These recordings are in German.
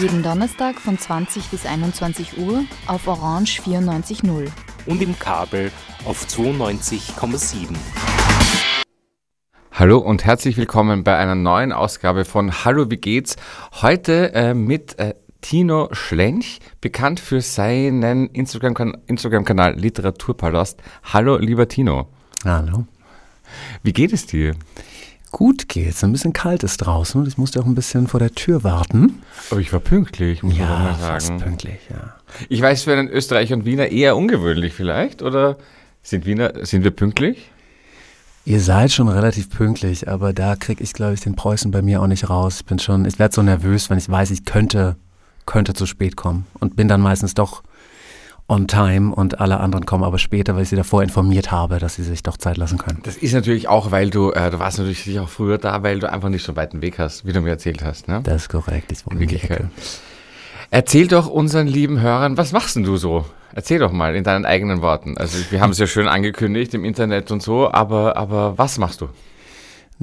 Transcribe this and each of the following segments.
Jeden Donnerstag von 20 bis 21 Uhr auf Orange 94.0. Und im Kabel auf 92,7. Hallo und herzlich willkommen bei einer neuen Ausgabe von Hallo, wie geht's? Heute äh, mit äh, Tino Schlench, bekannt für seinen Instagram-Kanal Instagram Literaturpalast. Hallo, lieber Tino. Hallo. Wie geht es dir? Gut geht's. Ein bisschen kalt ist draußen und ich musste auch ein bisschen vor der Tür warten. Aber ich war pünktlich, muss ja, man mal fast sagen. pünktlich, ja. Ich weiß, für einen Österreicher und Wiener eher ungewöhnlich vielleicht, oder sind, Wiener, sind wir pünktlich? Ihr seid schon relativ pünktlich, aber da kriege ich, glaube ich, den Preußen bei mir auch nicht raus. Ich bin schon, ich werde so nervös, wenn ich weiß, ich könnte, könnte zu spät kommen und bin dann meistens doch on time und alle anderen kommen aber später, weil ich sie davor informiert habe, dass sie sich doch Zeit lassen können. Das ist natürlich auch, weil du, äh, du warst natürlich auch früher da, weil du einfach nicht so einen weiten Weg hast, wie du mir erzählt hast. Ne? Das ist korrekt. Ich wohne In Wirklichkeit. Erzähl doch unseren lieben Hörern, was machst denn du so? Erzähl doch mal in deinen eigenen Worten. Also wir haben es ja schön angekündigt im Internet und so, aber, aber was machst du?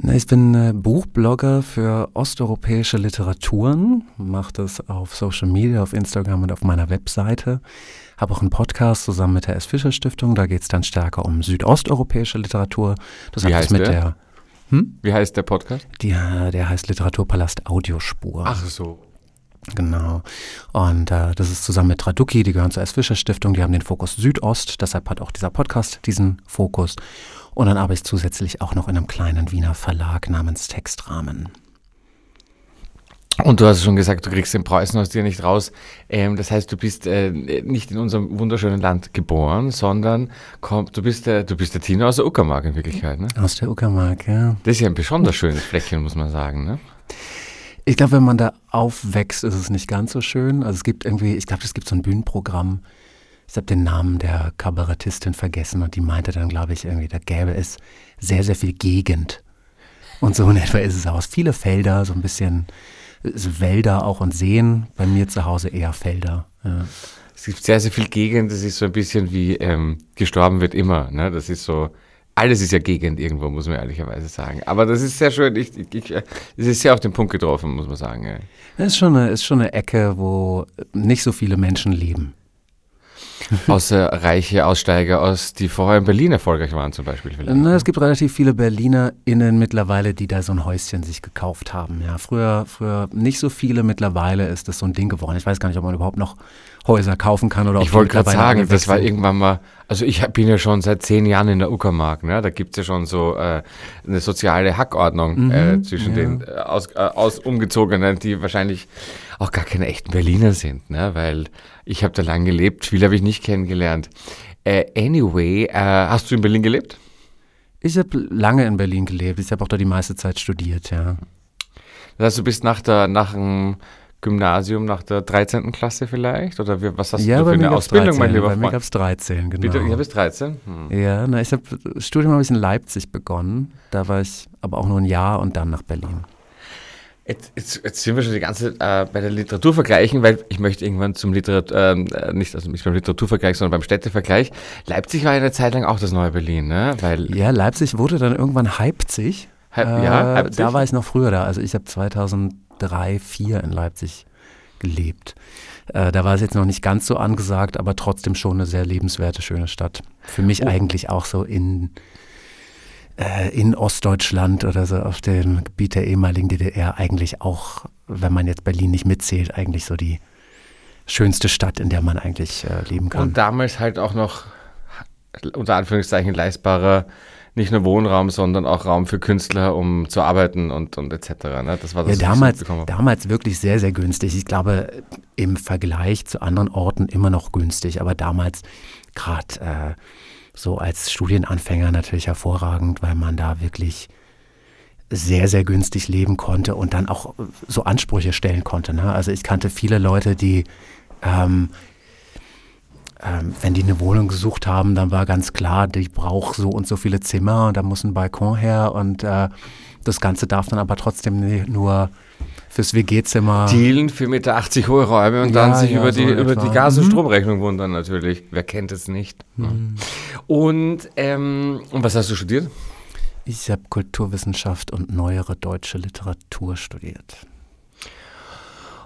Ich bin äh, Buchblogger für osteuropäische Literaturen, mache das auf Social Media, auf Instagram und auf meiner Webseite. Habe auch einen Podcast zusammen mit der S. Fischer Stiftung, da geht es dann stärker um südosteuropäische Literatur. Das Wie heißt mit der? der, hm? Wie heißt der Podcast? Die, äh, der heißt Literaturpalast Audiospur. Ach so. Genau. Und äh, das ist zusammen mit Traduki, die gehören zur S. Fischer Stiftung, die haben den Fokus Südost, deshalb hat auch dieser Podcast diesen Fokus. Und dann arbeite ich zusätzlich auch noch in einem kleinen Wiener Verlag namens Textrahmen. Und du hast schon gesagt, du kriegst den Preußen aus dir nicht raus. Ähm, das heißt, du bist äh, nicht in unserem wunderschönen Land geboren, sondern komm, du, bist der, du bist der Tino aus der Uckermark in Wirklichkeit. Ne? Aus der Uckermark, ja. Das ist ja ein besonders schönes Fleckchen, muss man sagen. Ne? Ich glaube, wenn man da aufwächst, ist es nicht ganz so schön. Also es gibt irgendwie, ich glaube, es gibt so ein Bühnenprogramm. Ich habe den Namen der Kabarettistin vergessen und die meinte dann, glaube ich, irgendwie, da gäbe es sehr, sehr viel Gegend. Und so in etwa ist es aus. Viele Felder, so ein bisschen Wälder auch und Seen. Bei mir zu Hause eher Felder. Ja. Es gibt sehr, sehr viel Gegend. Das ist so ein bisschen wie ähm, gestorben wird immer. Ne? Das ist so, alles ist ja Gegend irgendwo, muss man ehrlicherweise sagen. Aber das ist sehr schön. Ich, ich, ich, es ist sehr auf den Punkt getroffen, muss man sagen. Ja. Das ist schon, eine, ist schon eine Ecke, wo nicht so viele Menschen leben. Außer reiche Aussteiger aus, die vorher in Berlin erfolgreich waren zum Beispiel. Vielleicht. Na, es gibt relativ viele BerlinerInnen mittlerweile, die da so ein Häuschen sich gekauft haben. Ja, früher, früher nicht so viele, mittlerweile ist das so ein Ding geworden. Ich weiß gar nicht, ob man überhaupt noch Häuser kaufen kann oder Ich wollte gerade sagen, das war irgendwann mal, also ich bin ja schon seit zehn Jahren in der Uckermark, ne? da gibt es ja schon so äh, eine soziale Hackordnung Mhm, äh, zwischen ja. den äh, aus, äh, aus Umgezogenen, die wahrscheinlich auch gar keine echten Berliner sind, ne? weil ich habe da lang gelebt, viele habe ich nicht kennengelernt. Äh, anyway, äh, hast du in Berlin gelebt? Ich habe lange in Berlin gelebt. Ich habe auch da die meiste Zeit studiert, ja. Das heißt, du bist nach, der, nach dem Gymnasium, nach der 13. Klasse vielleicht? Oder wie, was hast ja, du für eine Ausbildung, 13, mein lieber Bei mir Freund? gab es 13, genau. Bitte, ja, bis 13? Hm. Ja, na, ich habe Studium habe ich in Leipzig begonnen. Da war ich aber auch nur ein Jahr und dann nach Berlin. Jetzt, jetzt, jetzt sind wir schon die ganze Zeit äh, bei der Literatur vergleichen, weil ich möchte irgendwann zum Literatur, ähm, äh, nicht, also nicht beim Literaturvergleich, sondern beim Städtevergleich. Leipzig war ja eine Zeit lang auch das neue Berlin, ne? Weil, Ja, Leipzig wurde dann irgendwann Leipzig. Halb- ja, Leipzig. Da war ich noch früher da. Also ich habe 2003, 2004 in Leipzig gelebt. Äh, da war es jetzt noch nicht ganz so angesagt, aber trotzdem schon eine sehr lebenswerte, schöne Stadt. Für mich Oh. eigentlich auch so in, äh, in Ostdeutschland oder so auf dem Gebiet der ehemaligen DDR eigentlich auch, wenn man jetzt Berlin nicht mitzählt, eigentlich so die schönste Stadt, in der man eigentlich äh, leben kann. und damals halt auch noch unter Anführungszeichen leistbarer, nicht nur Wohnraum, sondern auch Raum für Künstler, um zu arbeiten und, und etc. Ne? Das war das, Ja, damals, damals wirklich sehr, sehr günstig. Ich glaube, im Vergleich zu anderen Orten immer noch günstig, aber damals gerade äh, so als Studienanfänger natürlich hervorragend, weil man da wirklich sehr, sehr günstig leben konnte und dann auch so Ansprüche stellen konnte. Ne? Also ich kannte viele Leute, die ähm, ähm, wenn die eine Wohnung gesucht haben, dann war ganz klar, die braucht so und so viele Zimmer und da muss ein Balkon her und äh, das Ganze darf dann aber trotzdem nur fürs WG-Zimmer. Dealen für mit 80 hohe Räume und Ja, dann sich ja, über, so die, über etwa. die Gas- und Mhm. Stromrechnung wundern natürlich. Wer kennt es nicht? Mhm. Und, ähm, und was hast du studiert? Ich habe Kulturwissenschaft und neuere deutsche Literatur studiert.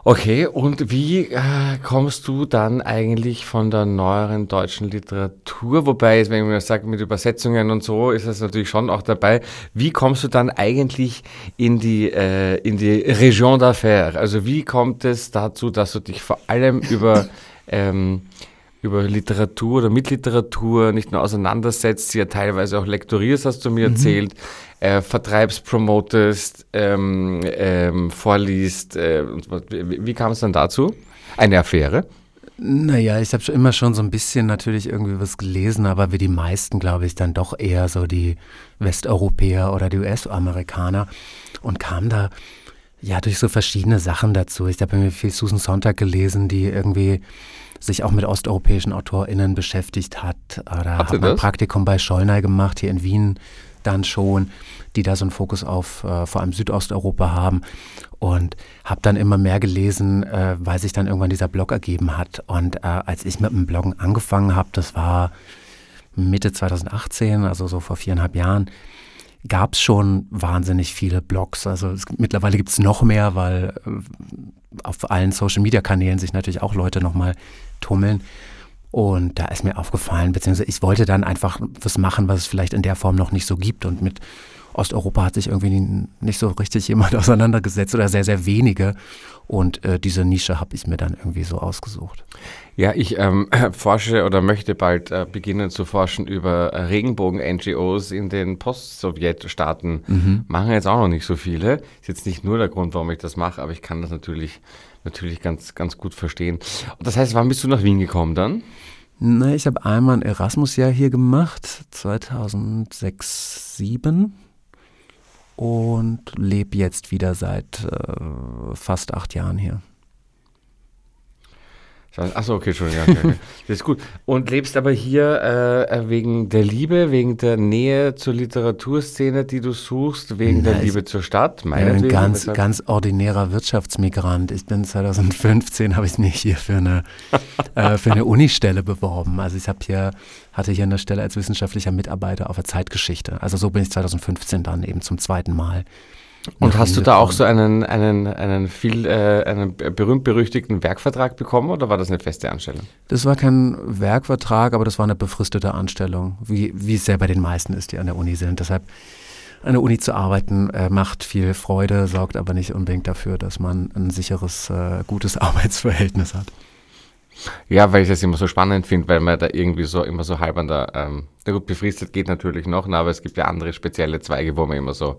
Okay, und wie äh, kommst du dann eigentlich von der neueren deutschen Literatur? Wobei, wenn man sagt, mit Übersetzungen und so, ist das natürlich schon auch dabei. Wie kommst du dann eigentlich in die, äh, in die Region d'Affaires? Also wie kommt es dazu, dass du dich vor allem über, ähm, über Literatur oder mit Literatur nicht nur auseinandersetzt, sie ja teilweise auch lektorierst, hast du mir erzählt, äh, vertreibst, promotest, ähm, ähm, vorliest. Äh, wie, wie kam es dann dazu? Eine Affäre? Naja, ich habe schon immer schon so ein bisschen natürlich irgendwie was gelesen, aber wie die meisten, glaube ich, dann doch eher so die Westeuropäer oder die US-Amerikaner und kam da ja durch so verschiedene Sachen dazu. Ich habe mir viel Susan Sontag gelesen, die irgendwie sich auch mit osteuropäischen AutorInnen beschäftigt hat. Oder Hat sie habe mein das? Praktikum bei Schollnay gemacht, hier in Wien dann schon, die da so einen Fokus auf äh, vor allem Südosteuropa haben. Und habe dann immer mehr gelesen, äh, weil sich dann irgendwann dieser Blog ergeben hat. Und äh, als ich mit dem Bloggen angefangen habe, das war Mitte 2018, also so vor viereinhalb Jahren, gab es schon wahnsinnig viele Blogs. Also es, mittlerweile gibt es noch mehr, weil äh, auf allen Social-Media-Kanälen sich natürlich auch Leute nochmal tummeln. Und da ist mir aufgefallen, beziehungsweise ich wollte dann einfach was machen, was es vielleicht in der Form noch nicht so gibt. Und mit Osteuropa hat sich irgendwie nicht so richtig jemand auseinandergesetzt oder sehr, sehr wenige. Und äh, diese Nische habe ich mir dann irgendwie so ausgesucht. Ja, ich ähm, forsche oder möchte bald äh, beginnen zu forschen über äh, Regenbogen-NGOs in den Post-Sowjet-Staaten. Machen jetzt auch noch nicht so viele. Ist jetzt nicht nur der Grund, warum ich das mache, aber ich kann das natürlich, natürlich ganz, ganz gut verstehen. Und das heißt, wann bist du nach Wien gekommen dann? Na, ich habe einmal ein Erasmus-Jahr hier gemacht, 2006, 2007 und lebe jetzt wieder seit äh, fast acht Jahren hier. Achso, okay, schon, ja. Okay, okay. Das ist gut. Und lebst aber hier äh, wegen der Liebe, wegen der Nähe zur Literaturszene, die du suchst, wegen der Na, ich- Liebe zur Stadt? Ich bin Meinetwegen, ein ganz, ordinärer Wirtschaftsmigrant. Ich bin 2015, habe ich mich hier für eine, äh, für eine Unistelle beworben. Also ich habe hier, hatte hier eine Stelle als wissenschaftlicher Mitarbeiter auf der Zeitgeschichte. Also so bin ich 2015 dann eben zum zweiten Mal. Und hast du da auch so einen, einen, einen viel, äh, einen berühmt-berüchtigten Werkvertrag bekommen oder war das eine feste Anstellung? Das war kein Werkvertrag, aber das war eine befristete Anstellung, wie, wie es ja bei den meisten ist, die an der Uni sind. Deshalb an der Uni zu arbeiten äh, macht viel Freude, sorgt aber nicht unbedingt dafür, dass man ein sicheres, äh, gutes Arbeitsverhältnis hat. Ja, weil ich das immer so spannend finde, weil man da irgendwie so immer so halb an der, ähm, na gut, befristet geht natürlich noch, na, aber es gibt ja andere spezielle Zweige, wo man immer so,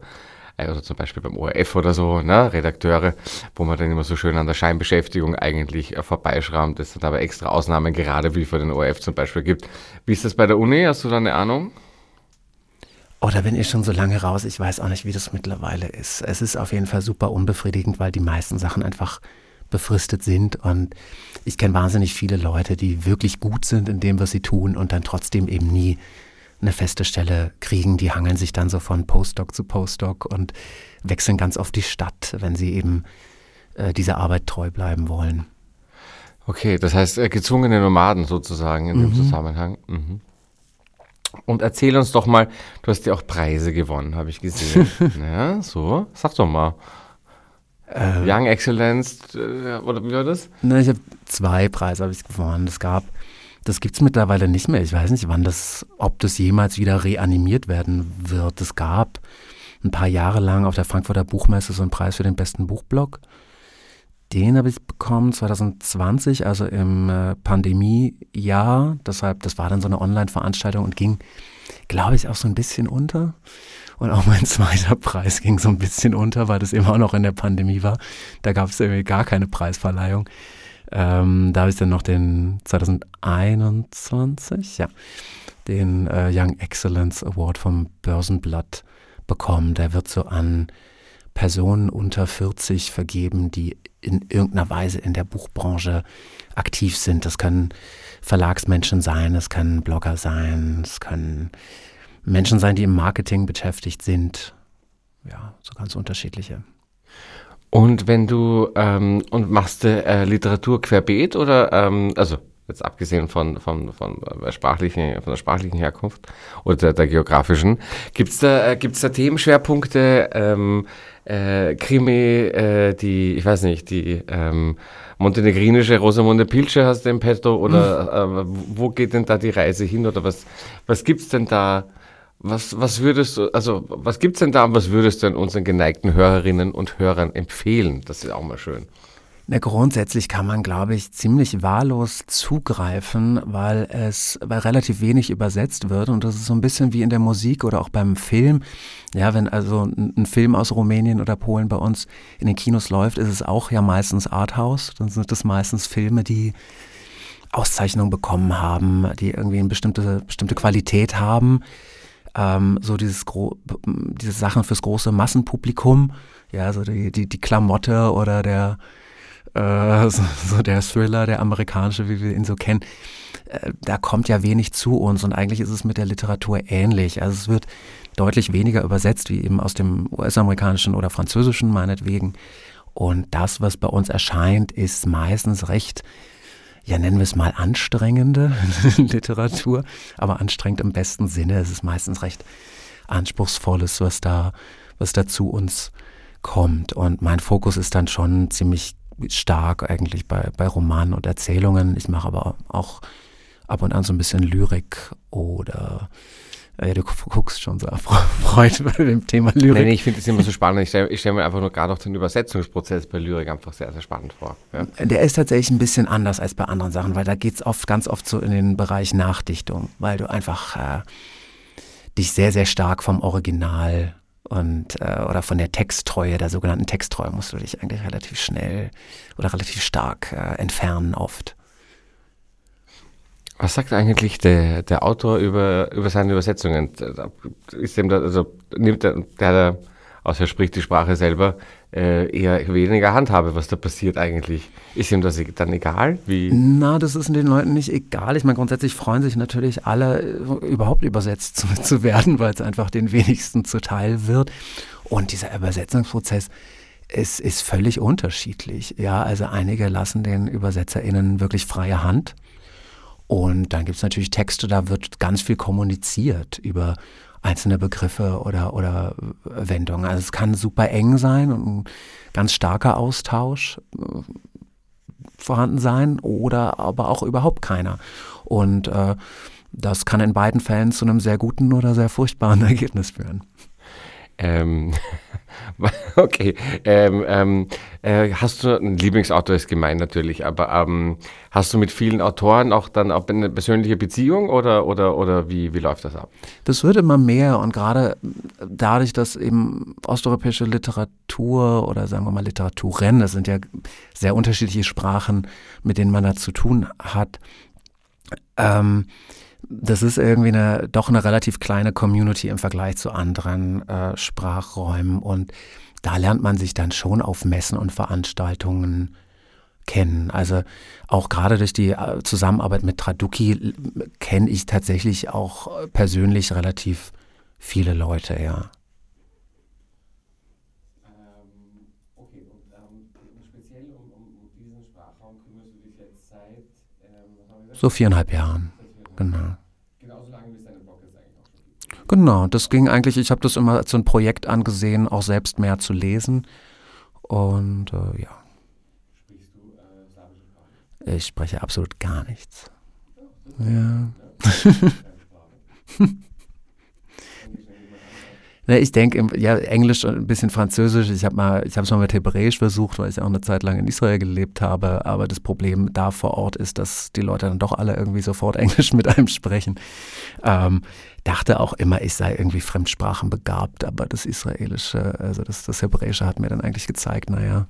also zum Beispiel beim ORF oder so, ne, Redakteure, wo man dann immer so schön an der Scheinbeschäftigung eigentlich äh, vorbeischrammt, es dann aber extra Ausnahmen gerade wie für den ORF zum Beispiel gibt. Wie ist das bei der Uni? Hast du da eine Ahnung? Oh, da bin ich schon so lange raus. Ich weiß auch nicht, wie das mittlerweile ist. Es ist auf jeden Fall super unbefriedigend, weil die meisten Sachen einfach befristet sind. Und ich kenne wahnsinnig viele Leute, die wirklich gut sind in dem, was sie tun und dann trotzdem eben nie eine feste Stelle kriegen. Die hangeln sich dann so von Postdoc zu Postdoc und wechseln ganz oft die Stadt, wenn sie eben äh, dieser Arbeit treu bleiben wollen. Okay, das heißt äh, gezwungene Nomaden sozusagen in dem Zusammenhang. Mhm. Und erzähl uns doch mal, du hast ja auch Preise gewonnen, habe ich gesehen. ja, so, sag doch mal. Young Excellence, äh, oder wie war das? Ne, ich habe zwei Preise habe ich gewonnen. Es gab, das gibt es mittlerweile nicht mehr. Ich weiß nicht, wann das, ob das jemals wieder reanimiert werden wird. Es gab ein paar Jahre lang auf der Frankfurter Buchmesse so einen Preis für den besten Buchblog. Den habe ich bekommen 2020, also im äh, Pandemiejahr. Deshalb, das war dann so eine Online-Veranstaltung und ging, glaube ich, auch so ein bisschen unter. Und auch mein zweiter Preis ging so ein bisschen unter, weil das immer noch in der Pandemie war. Da gab es irgendwie gar keine Preisverleihung. Ähm, da habe ich dann noch den 2021, ja, den äh, Young Excellence Award vom Börsenblatt bekommen. Der wird so an Personen unter 40 vergeben, die in irgendeiner Weise in der Buchbranche aktiv sind. Das können Verlagsmenschen sein, es können Blogger sein, es können Menschen sein, die im Marketing beschäftigt sind. Ja, so ganz unterschiedliche. Und wenn du ähm, und machst du äh, Literatur querbeet oder ähm, also jetzt abgesehen von, von, von, der sprachlichen, von der sprachlichen Herkunft oder der, der geografischen, gibt es da, äh, gibt's da Themenschwerpunkte, ähm, äh, Krimi, äh, die, ich weiß nicht, die ähm, montenegrinische Rosamunde Pilce hast du im Petto oder mhm. äh, wo geht denn da die Reise hin oder was, was es denn da, was, was würdest du, also was gibt's denn da und was würdest du denn unseren geneigten Hörerinnen und Hörern empfehlen? Das ist auch mal schön. Na, grundsätzlich kann man, glaube ich, ziemlich wahllos zugreifen, weil es weil relativ wenig übersetzt wird. Und das ist so ein bisschen wie in der Musik oder auch beim Film. Ja, wenn also ein, Film aus Rumänien oder Polen bei uns in den Kinos läuft, ist es auch ja meistens Arthouse. Dann sind es meistens Filme, die Auszeichnungen bekommen haben, die irgendwie eine bestimmte, bestimmte Qualität haben. Ähm, so dieses Gro diese Sachen fürs große Massenpublikum. Ja, so die, die, die Klamotte oder der äh, so, so, der Thriller, der amerikanische, wie wir ihn so kennen, äh, da kommt ja wenig zu uns und eigentlich ist es mit der Literatur ähnlich. Also es wird deutlich weniger übersetzt, wie eben aus dem US-amerikanischen oder französischen meinetwegen. Und das, was bei uns erscheint, ist meistens recht, ja nennen wir es mal anstrengende Literatur, aber anstrengend im besten Sinne. Es ist meistens recht anspruchsvolles, was da, was da zu uns kommt. Und mein Fokus ist dann schon ziemlich stark eigentlich bei, bei Romanen und Erzählungen. Ich mache aber auch ab und an so ein bisschen Lyrik oder ja, du guckst schon so erfreut bei dem Thema Lyrik. Nein, ich finde es immer so spannend. Ich stelle stell mir einfach nur gerade auch den Übersetzungsprozess bei Lyrik einfach sehr, sehr spannend vor. Ja. Der ist tatsächlich ein bisschen anders als bei anderen Sachen, weil da geht es oft, ganz oft so in den Bereich Nachdichtung, weil du einfach äh, dich sehr, sehr stark vom Original und äh, oder von der Texttreue, der sogenannten Texttreue, musst du dich eigentlich relativ schnell oder relativ stark äh, entfernen oft. Was sagt eigentlich der, der Autor über, über seine Übersetzungen? Ist dem da, also nimmt der, der, außer spricht die Sprache selber, äh, eher weniger Handhabe, was da passiert eigentlich. Ist ihm das dann egal? Wie? Na, das ist den Leuten nicht egal. Ich meine, grundsätzlich freuen sich natürlich alle, überhaupt übersetzt zu, zu werden, weil es einfach den wenigsten zuteil wird. Und dieser Übersetzungsprozess ist, ist völlig unterschiedlich. Ja, also einige lassen den UbersetzerInnen wirklich freie Hand. Und dann gibt es natürlich Texte, da wird ganz viel kommuniziert über einzelne Begriffe oder, oder Wendungen. Also es kann super eng sein und ein ganz starker Austausch äh, vorhanden sein oder aber auch überhaupt keiner. Und äh, das kann in beiden Fällen zu einem sehr guten oder sehr furchtbaren Ergebnis führen. Ähm, okay. Ähm, ähm, äh, hast du, ein Lieblingsautor ist gemein natürlich, aber ähm, hast du mit vielen Autoren auch dann auch eine persönliche Beziehung oder, oder, oder wie, wie läuft das ab? Das wird immer mehr und gerade dadurch, dass eben osteuropäische Literatur oder sagen wir mal Literaturen, das sind ja sehr unterschiedliche Sprachen, mit denen man da zu tun hat, ähm, das ist irgendwie eine, doch eine relativ kleine Community im Vergleich zu anderen äh, Sprachräumen und da lernt man sich dann schon auf Messen und Veranstaltungen kennen. Also auch gerade durch die äh, Zusammenarbeit mit Traduki kenne ich tatsächlich auch persönlich relativ viele Leute, ja. So viereinhalb Jahren. Genau. Genauso lange wie es deine Blog jetzt eigentlich auch schon gibt. Genau, das ging eigentlich, ich habe das immer als so ein Projekt angesehen, auch selbst mehr zu lesen. Und äh, ja. Sprichst du äh, slawische Sprache? Ich spreche absolut gar nichts. Ja. Ne, ich denke, ja, Englisch und ein bisschen Französisch. Ich habe mal, ich habe es mal mit Hebräisch versucht, weil ich auch eine Zeit lang in Israel gelebt habe. Aber das Problem da vor Ort ist, dass die Leute dann doch alle irgendwie sofort Englisch mit einem sprechen. Ähm, dachte auch immer, ich sei irgendwie Fremdsprachen begabt, aber das Israelische, also das, das Hebräische hat mir dann eigentlich gezeigt, naja,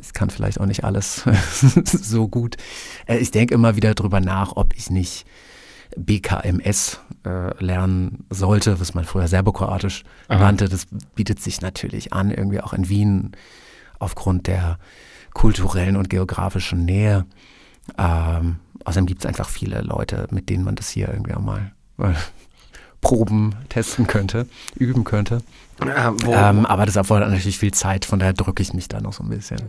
ich kann vielleicht auch nicht alles so gut. Äh, ich denke immer wieder drüber nach, ob ich nicht BKMS äh, lernen sollte, was man früher Serbokroatisch nannte. Das bietet sich natürlich an, irgendwie auch in Wien aufgrund der kulturellen und geografischen Nähe. Ähm, außerdem gibt es einfach viele Leute, mit denen man das hier irgendwie auch mal äh, proben, testen könnte, üben könnte. Ähm, aber das erfordert natürlich viel Zeit, von daher drücke ich mich da noch so ein bisschen.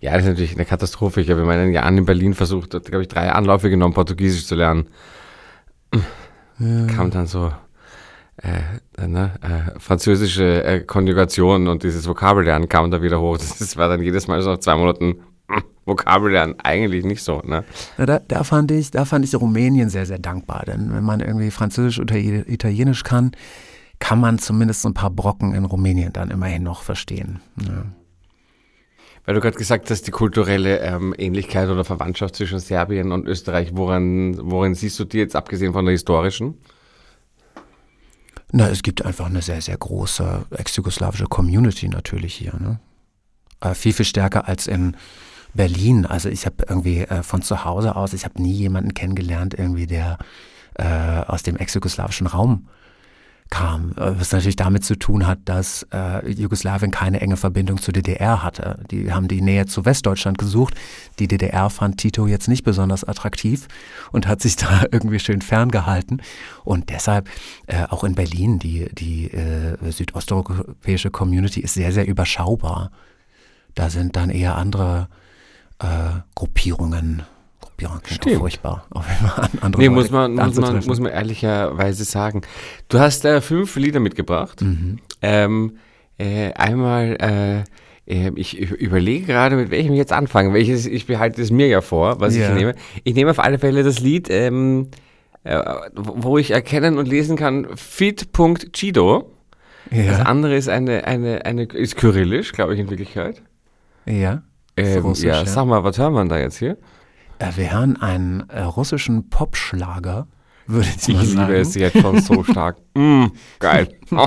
Ja, das ist natürlich eine Katastrophe. Ich habe in meinen Jahren in Berlin versucht, glaube ich, drei Anläufe genommen, Portugiesisch zu lernen. Kam dann so äh, ne, äh, französische äh, Konjugation und dieses Vokabellernen kam da wieder hoch. Das war dann jedes Mal so nach zwei Monaten hm, Vokabellernen eigentlich nicht so. Ne? Na, da, da, fand ich, da fand ich Rumänien sehr, sehr dankbar, denn wenn man irgendwie Französisch oder Italienisch kann, kann man zumindest so ein paar Brocken in Rumänien dann immerhin noch verstehen. Ja. Weil du gerade gesagt hast, die kulturelle ähm, Ähnlichkeit oder Verwandtschaft zwischen Serbien und Österreich, woran, worin siehst du die jetzt abgesehen von der historischen? Na, es gibt einfach eine sehr, sehr große ex-jugoslawische Community natürlich hier. Ne? Äh, viel, viel stärker als in Berlin. Also ich habe irgendwie äh, von zu Hause aus, ich habe nie jemanden kennengelernt, irgendwie, der äh, aus dem ex-jugoslawischen Raum kam, äh, was natürlich damit zu tun hat, dass äh, Jugoslawien keine enge Verbindung zur DDR hatte. Die haben die Nähe zu Westdeutschland gesucht. Die DDR fand Tito jetzt nicht besonders attraktiv und hat sich da irgendwie schön ferngehalten. Und deshalb äh, auch in Berlin, die, die äh, südosteuropäische Community ist sehr, sehr überschaubar. Da sind dann eher andere äh, Gruppierungen ja, klingt furchtbar. nee, muss man, muss, man, muss man ehrlicherweise sagen. Du hast äh, fünf Lieder mitgebracht. Mhm. Ähm, äh, einmal, äh, äh ich überlege gerade, mit welchem ich jetzt anfange. Welches, ich behalte es mir ja vor, was ja. ich nehme. Ich nehme auf alle Fälle das Lied, ähm, äh, wo ich erkennen und lesen kann, fit.chido. Ja. Das andere ist eine, eine, eine, ist kyrillisch, glaube ich in Wirklichkeit. Ja. Ähm, Russisch, ja, sag mal, was hören wir da jetzt hier? Äh, wir hören einen äh, russischen Popschlager, würde ich mal sagen. Ich liebe es jetzt schon so stark. mm, geil.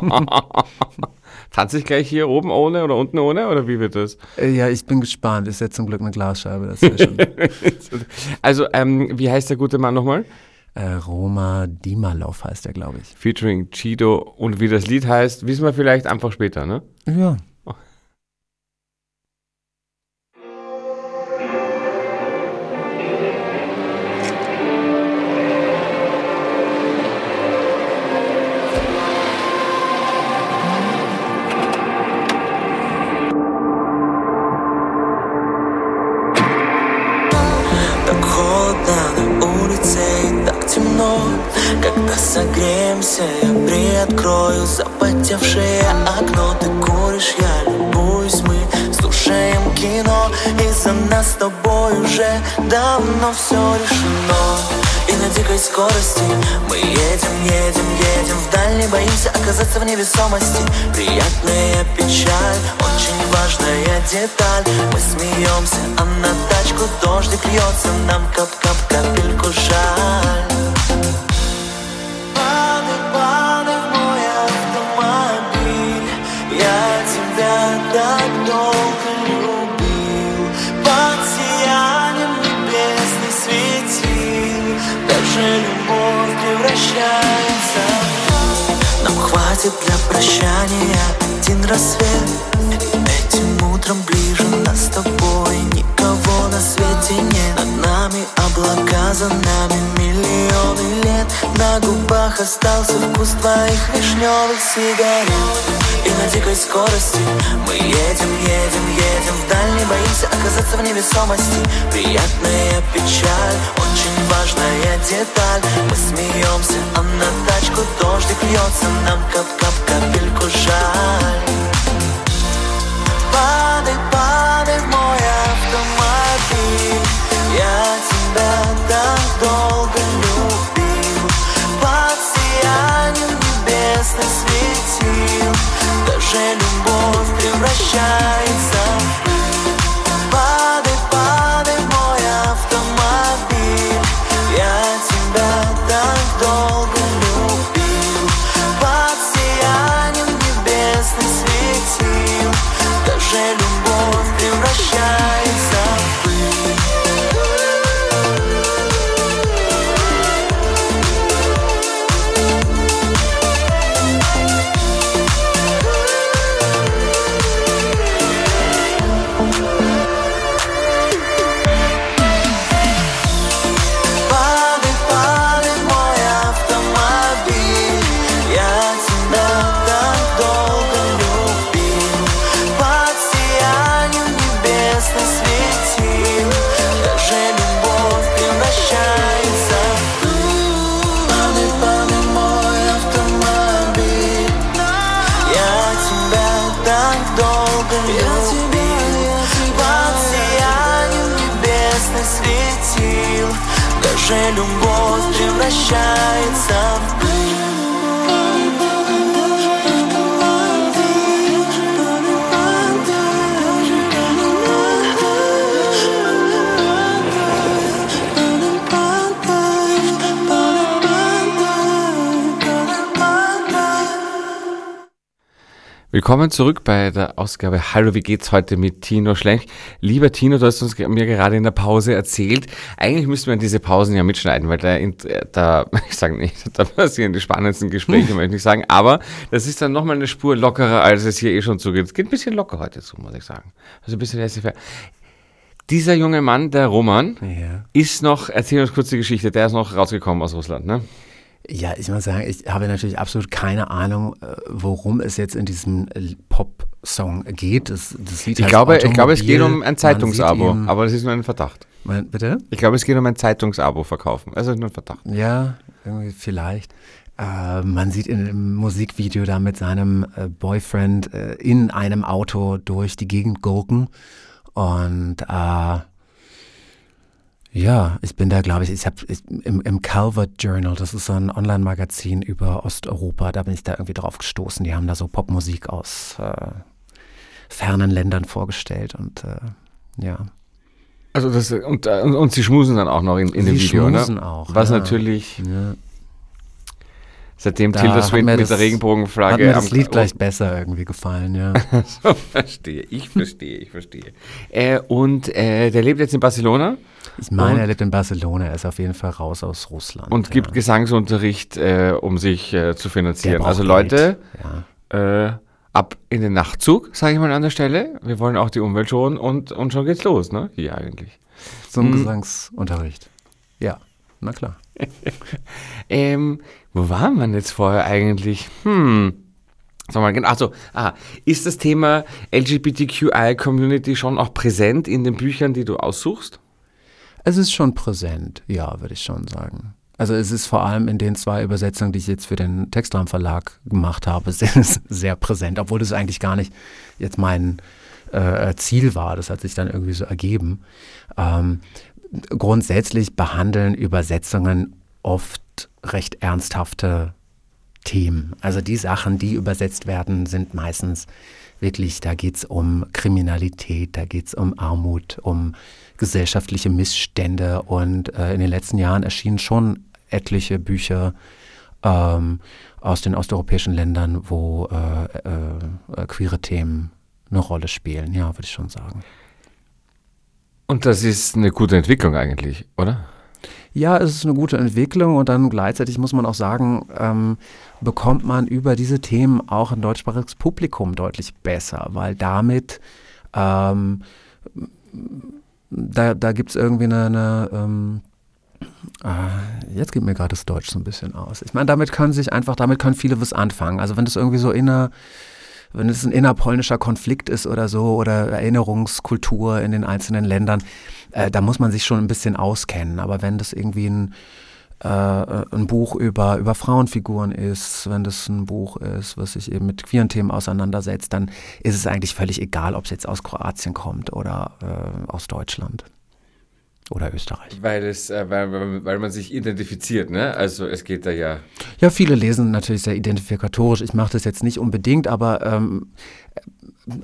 Tanze ich gleich hier oben ohne oder unten ohne oder wie wird das? Äh, ja, ich bin gespannt. Ist jetzt zum Glück eine Glasscheibe. Das ist schon also, ähm, wie heißt der gute Mann nochmal? Äh, Roma Dimalov heißt er, glaube ich. Featuring Chido. Und wie das Lied heißt, wissen wir vielleicht einfach später, ne? Ja. Согреемся Я приоткрою запотевшее окно. Ты куришь, я любуюсь Мы слушаем кино. И за нас с тобой уже давно все решено. И на дикой скорости Мы едем, едем, едем. Вдаль не боимся оказаться в невесомости. Приятная печаль, очень важная деталь. Мы смеемся, а на тачку дождик льется Нам кап-кап капельку жаль хватит для прощания. Один рассвет остался вкус твоих вишневых сигарет. И на дикой скорости Мы едем, едем, едем. Вдаль не боимся оказаться в невесомости. Приятная печаль, очень важная деталь. Мы смеемся, а на тачку дождик льется. Нам кап-кап капельку жаль. Падай, падай в мой автомобиль. Я светил Даже любовь превращается Даже любовь превращается в пыль Willkommen zurück bei der Ausgabe Hallo, wie geht's heute mit Tino Schlench? Lieber Tino, du hast uns mir gerade in der Pause erzählt, eigentlich müssten wir diese Pausen ja mitschneiden, weil da, äh, da ich sage nicht, da passieren die spannendsten Gespräche, möchte ich nicht sagen, aber das ist dann nochmal eine Spur lockerer, als es hier eh schon zugeht. Es geht ein bisschen locker heute zu, muss ich sagen. Also ein bisschen laissez-faire. Dieser junge Mann, der Roman, Ja. ist noch, erzähl uns kurz die Geschichte, der ist noch rausgekommen aus Russland, ne? Ja, ich muss sagen, ich habe natürlich absolut keine Ahnung, äh, worum es jetzt in diesem Pop-Song geht. Das, das Lied Ich glaube, ich glaube, es geht um ein Zeitungsabo, aber das ist nur ein Verdacht. Man, bitte? Ich glaube, es geht um ein Zeitungsabo verkaufen. Also nur ein Verdacht. Ja, irgendwie vielleicht. Äh, man sieht in dem Musikvideo da mit seinem äh, Boyfriend äh, in einem Auto durch die Gegend gurken. Und äh, ja, ich bin da, glaube ich, ich habe im, im Calvert Journal, das ist so ein Online-Magazin über Osteuropa, da bin ich da irgendwie drauf gestoßen. Die haben da so Popmusik aus äh, fernen Ländern vorgestellt und äh, ja. Also das und, äh, und, und sie schmusen dann auch noch in, in dem Sie Video, schmusen ne? auch, Was ja. natürlich ja. seitdem Da Tilda hat Swinton mit der Hat Regenbogenflagge mir das am- Lied gleich besser irgendwie gefallen, ja. so, verstehe, ich verstehe, ich verstehe. Äh, und äh, der lebt jetzt in Barcelona Ich meine, Und- er lebt in Barcelona, er ist auf jeden Fall raus aus Russland. und gibt ja. Gesangsunterricht, äh, um sich äh, zu finanzieren. Also. Leute, Ja. äh, ab in den Nachtzug, sage ich mal an der Stelle. Wir wollen auch die Umwelt schonen und, und schon geht's los, ne? Hier eigentlich. Zum Mhm. Gesangsunterricht. Ja, na klar. Ähm, wo war man jetzt vorher eigentlich? Hm. Sag mal, genau, achso, ah, ist das Thema LGBTQI-Community schon auch präsent in den Büchern, die du aussuchst? Es ist schon präsent, ja, würde ich schon sagen. Also es ist vor allem in den zwei Übersetzungen, die ich jetzt für den Textraum Verlag gemacht habe, sehr, sehr präsent, obwohl das eigentlich gar nicht jetzt mein äh, Ziel war. Das hat sich dann irgendwie so ergeben. Ähm, grundsätzlich behandeln Übersetzungen oft recht ernsthafte Themen. Also die Sachen, die übersetzt werden, sind meistens wirklich, da geht es um Kriminalität, da geht es um Armut, um gesellschaftliche Missstände und äh, in den letzten Jahren erschienen schon etliche Bücher ähm, aus den osteuropäischen Ländern, wo äh, äh, queere Themen eine Rolle spielen, ja, würde ich schon sagen. Und das ist eine gute Entwicklung eigentlich, oder? Ja, es ist eine gute Entwicklung und dann gleichzeitig muss man auch sagen, ähm, bekommt man über diese Themen auch ein deutschsprachiges Publikum deutlich besser, weil damit ähm, da, da gibt es irgendwie eine, eine ähm, ah, jetzt geht mir gerade das Deutsch so ein bisschen aus. Ich meine, damit können sich einfach, damit können viele was anfangen. Also wenn das irgendwie so inner, wenn es ein innerpolnischer Konflikt ist oder so oder Erinnerungskultur in den einzelnen Ländern, äh, da muss man sich schon ein bisschen auskennen. Aber wenn das irgendwie ein, äh, ein Buch über, über Frauenfiguren ist, wenn das ein Buch ist, was sich eben mit queeren Themen auseinandersetzt, dann ist es eigentlich völlig egal, ob es jetzt aus Kroatien kommt oder äh, aus Deutschland oder Österreich. Weil, es, äh, weil, weil, man sich identifiziert, ne? Also es geht da ja. Ja, viele lesen natürlich sehr identifikatorisch. Ich mache das jetzt nicht unbedingt, aber ähm,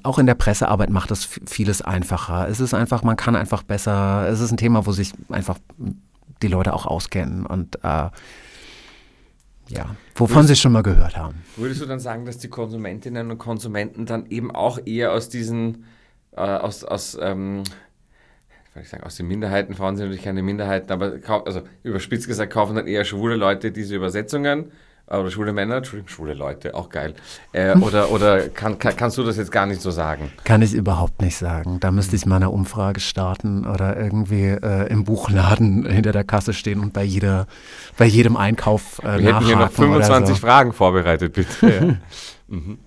auch in der Pressearbeit macht das vieles einfacher. Es ist einfach, man kann einfach besser, es ist ein Thema, wo sich einfach die Leute auch auskennen und äh, ja, wovon sie schon mal gehört haben. Würdest du dann sagen, dass die Konsumentinnen und Konsumenten dann eben auch eher aus diesen, äh, aus, aus, ähm, ich will nicht sagen, aus den Minderheiten, Frauen sind natürlich keine Minderheiten, aber also überspitzt gesagt, kaufen dann eher schwule Leute diese Übersetzungen äh, oder schwule Männer, Entschuldigung, schwule Leute, auch geil. Äh, oder oder kann, kann, kannst du das jetzt gar nicht so sagen? Kann ich überhaupt nicht sagen. Da müsste ich mal eine Umfrage starten oder irgendwie äh, im Buchladen hinter der Kasse stehen und bei jeder, bei jedem Einkauf äh, Wir hätten hier noch nachhaken oder 25 so. Fragen vorbereitet, bitte. mhm.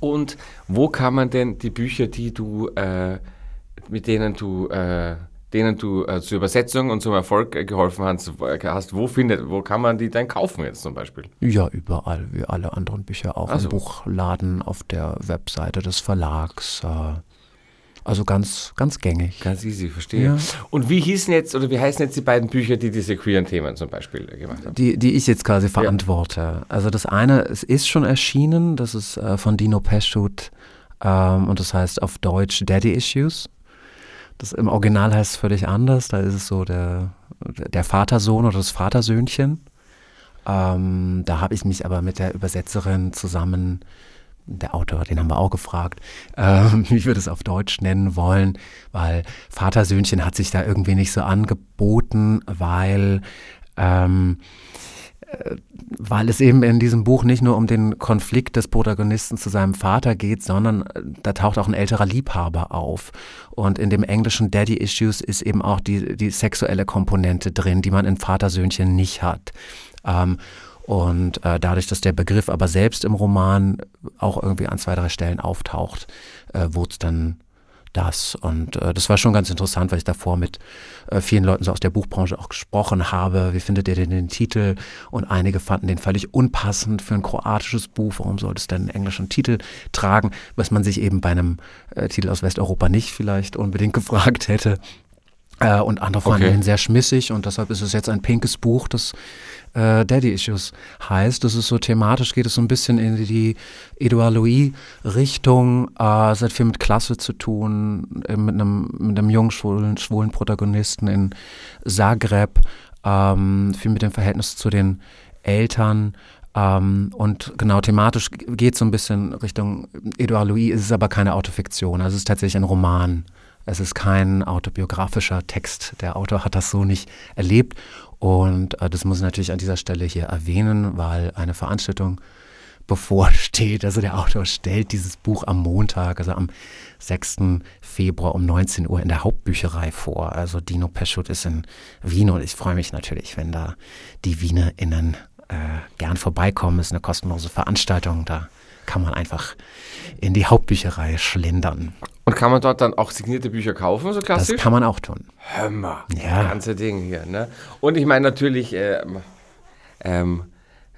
Und wo kann man denn die Bücher, die du, äh, mit denen du, äh, denen du äh, zur Übersetzung und zum Erfolg äh, geholfen hast, hast, wo findet, wo kann man die denn kaufen jetzt zum Beispiel? Ja, überall, wie alle anderen Bücher auch. Also. Im Buchladen, auf der Webseite des Verlags. Äh, also ganz, ganz gängig. Ganz easy, verstehe. Ja. Und wie hießen jetzt, oder wie heißen jetzt die beiden Bücher, die diese queeren Themen zum Beispiel äh, gemacht haben? Die, die ich jetzt quasi verantworte. Also das eine, es ist schon erschienen, das ist äh, von Dino Peschut ähm, und das heißt auf Deutsch Daddy Issues. Das im Original heißt es völlig anders. Da ist es so der, der Vatersohn oder das Vatersöhnchen. Ähm, da habe ich mich aber mit der Übersetzerin zusammen, der Autor, den haben wir auch gefragt, ähm, wie wir das auf Deutsch nennen wollen, weil Vatersöhnchen hat sich da irgendwie nicht so angeboten, weil ähm, äh, weil es eben in diesem Buch nicht nur um den Konflikt des Protagonisten zu seinem Vater geht, sondern äh, da taucht auch ein älterer Liebhaber auf. Und in dem englischen Daddy Issues ist eben auch die, die sexuelle Komponente drin, die man in Vatersöhnchen nicht hat. Ähm, und äh, dadurch, dass der Begriff aber selbst im Roman auch irgendwie an zwei, drei Stellen auftaucht, äh, wurde es dann das. Und äh, das war schon ganz interessant, weil ich davor mit äh, vielen Leuten so aus der Buchbranche auch gesprochen habe. Wie findet ihr denn den Titel? Und einige fanden den völlig unpassend für ein kroatisches Buch. Warum sollte es denn einen englischen Titel tragen? Was man sich eben bei einem äh, Titel aus Westeuropa nicht vielleicht unbedingt gefragt hätte. Äh, und andere fanden Okay. ihn sehr schmissig und deshalb ist es jetzt ein pinkes Buch, das äh, Daddy Issues heißt. Das ist so thematisch, geht es so ein bisschen in die Edouard Louis-Richtung. Äh, es hat viel mit Klasse zu tun, äh, mit einem, mit einem jungen schwulen, schwulen Protagonisten in Zagreb, ähm, viel mit dem Verhältnis zu den Eltern. Ähm, und genau thematisch geht es so ein bisschen Richtung Edouard Louis, ist es aber keine Autofiktion, also es ist tatsächlich ein Roman. Es ist kein autobiografischer Text. Der Autor hat das so nicht erlebt. Und äh, das muss ich natürlich an dieser Stelle hier erwähnen, weil eine Veranstaltung bevorsteht. Also der Autor stellt dieses Buch am Montag, also am 6. Februar um 19 Uhr in der Hauptbücherei vor. Also Dino Peschut ist in Wien und ich freue mich natürlich, wenn da die WienerInnen äh, gern vorbeikommen. Ist eine kostenlose Veranstaltung. Da kann man einfach in die Hauptbücherei schlendern. Und kann man dort dann auch signierte Bücher kaufen, so Das klassisch? kann man auch tun. Hör mal, Ja. das ganze Ding hier. Ne? Und ich meine natürlich, ähm, ähm,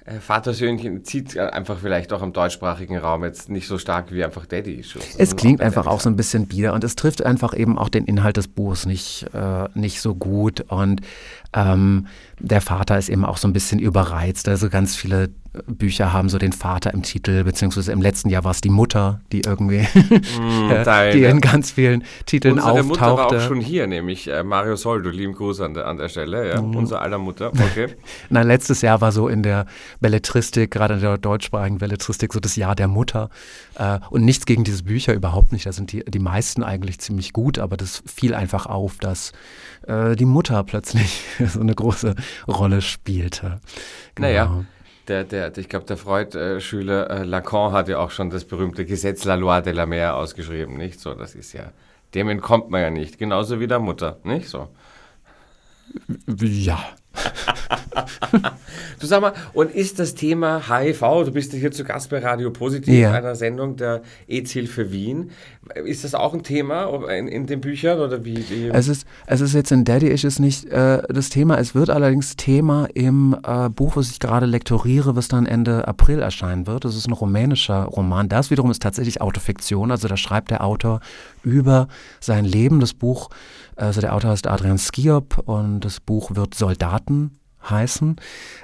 äh, Vatersöhnchen zieht einfach vielleicht auch im deutschsprachigen Raum jetzt nicht so stark wie einfach Daddy Issues. Es klingt einfach auch so ein bisschen bieder und es trifft einfach eben auch den Inhalt des Buches nicht, äh, nicht so gut. Und ähm, der Vater ist eben auch so ein bisschen überreizt. Also ganz viele Bücher haben so den Vater im Titel, beziehungsweise im letzten Jahr war es die Mutter, die irgendwie, deine. die in ganz vielen Titeln Unsere Mutter war auch auftauchte. schon hier, nämlich äh, Mario Soldo, lieben Gruß an der, an der Stelle, ja, Mhm. unser aller Mutter, okay. Nein, letztes Jahr war so in der Belletristik, gerade in der deutschsprachigen Belletristik, so das Jahr der Mutter. Äh, und nichts gegen diese Bücher, überhaupt nicht. Da sind die, die meisten eigentlich ziemlich gut, aber das fiel einfach auf, dass äh, die Mutter plötzlich so eine große Rolle spielte. Genau. Naja, der, der, ich glaube, der Freud-Schüler äh, Lacan hat ja auch schon das berühmte Gesetz La Loi de la Mer ausgeschrieben, nicht so? Das ist ja, dem entkommt man ja nicht, genauso wie der Mutter, nicht so? Ja. Du sag mal, und ist das Thema HIV, du bist ja hier zu Gast bei Radio Positiv, Ja. einer Sendung der AIDS-Hilfe Wien, ist das auch ein Thema in, in den Büchern oder wie? wie Es ist, es ist jetzt in Daddy Issues nicht äh, das Thema. Es wird allerdings Thema im äh, Buch, was ich gerade lektoriere, was dann Ende April erscheinen wird. Das ist ein rumänischer Roman. Das wiederum ist tatsächlich Autofiktion. Also da schreibt der Autor über sein Leben. Das Buch, also der Autor heißt Adrian Skiop und das Buch wird Soldaten heißen,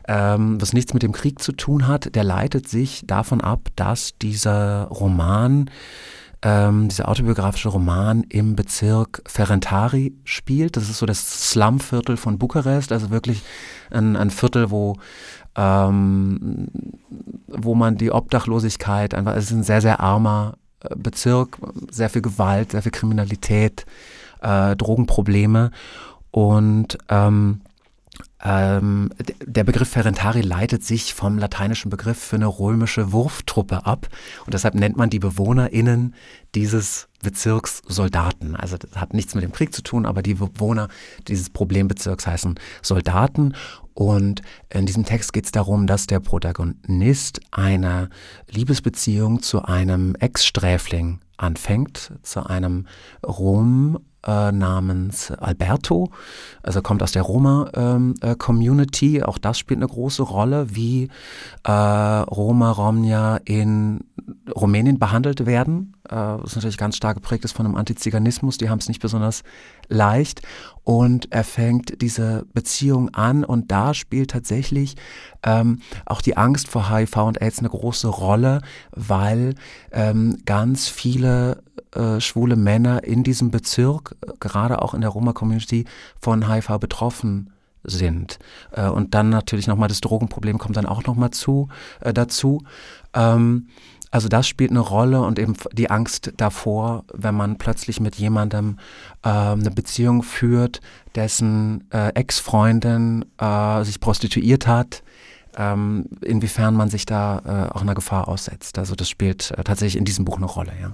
ähm, was nichts mit dem Krieg zu tun hat. Der leitet sich davon ab, dass dieser Roman ähm, dieser autobiografische Roman im Bezirk Ferentari spielt. Das ist so das Slumviertel von Bukarest, also wirklich ein, ein Viertel, wo, ähm, wo man die Obdachlosigkeit einfach, es ist ein sehr, sehr armer äh, Bezirk, sehr viel Gewalt, sehr viel Kriminalität, äh, Drogenprobleme. Und ähm, ähm, der Begriff Ferentari leitet sich vom lateinischen Begriff für eine römische Wurftruppe ab. Und deshalb nennt man die BewohnerInnen dieses Bezirkssoldaten. Also das hat nichts mit dem Krieg zu tun, aber die Bewohner dieses Problembezirks heißen Soldaten. Und in diesem Text geht es darum, dass der Protagonist eine Liebesbeziehung zu einem Ex-Sträfling anfängt, zu einem Rom äh, namens Alberto, also kommt aus der Roma-Community. Ähm, äh, Auch das spielt eine große Rolle, wie äh, Roma, Romnia in Rumänien behandelt werden. Äh, was natürlich ganz stark geprägt ist von einem Antiziganismus. Die haben es nicht besonders leicht. Und er fängt diese Beziehung an und da spielt tatsächlich ähm, auch die Angst vor HIV und AIDS eine große Rolle, weil ähm, ganz viele äh, schwule Männer in diesem Bezirk, gerade auch in der Roma-Community, von HIV betroffen sind. Äh, und dann natürlich nochmal das Drogenproblem kommt dann auch nochmal äh, dazu. Ähm, also das spielt eine Rolle und eben die Angst davor, wenn man plötzlich mit jemandem äh, eine Beziehung führt, dessen äh, Ex-Freundin äh, sich prostituiert hat, ähm, inwiefern man sich da äh, auch einer Gefahr aussetzt. Also das spielt äh, tatsächlich in diesem Buch eine Rolle, ja.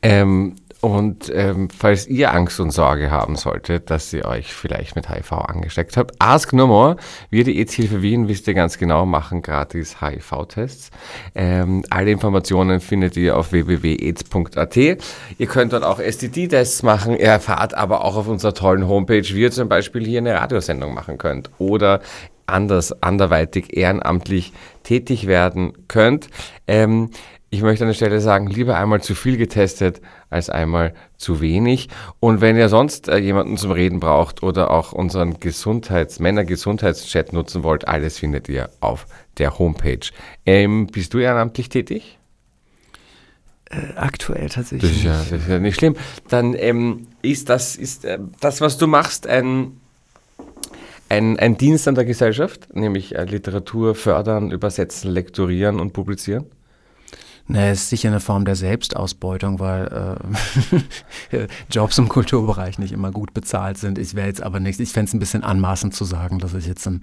Ähm, und ähm, falls ihr Angst und Sorge haben solltet, dass ihr euch vielleicht mit HIV angesteckt habt, ask no more. Wir, die AIDS-Hilfe Wien, wisst ihr ganz genau, machen gratis HIV-Tests. Ähm, alle Informationen findet ihr auf www.aids.at. Ihr könnt dort auch STD-Tests machen. Ihr erfahrt aber auch auf unserer tollen Homepage, wie ihr zum Beispiel hier eine Radiosendung machen könnt oder anders, anderweitig ehrenamtlich tätig werden könnt. Ähm, ich möchte an der Stelle sagen, lieber einmal zu viel getestet als einmal zu wenig. Und wenn ihr sonst äh, jemanden zum Reden braucht oder auch unseren Gesundheits-, Männer-Gesundheitschat nutzen wollt, alles findet ihr auf der Homepage. Ähm, bist du ehrenamtlich tätig? Äh, aktuell tatsächlich. Das ist, ja, das ist ja nicht schlimm. Dann ähm, ist das, ist äh, das, was du machst, ein, ein, ein Dienst an der Gesellschaft, nämlich äh, Literatur fördern, übersetzen, lektorieren und publizieren? Ne, ist sicher eine Form der Selbstausbeutung, weil äh, Jobs im Kulturbereich nicht immer gut bezahlt sind. Ich wäre jetzt aber nicht, ich fände es ein bisschen anmaßend zu sagen, dass ich jetzt ein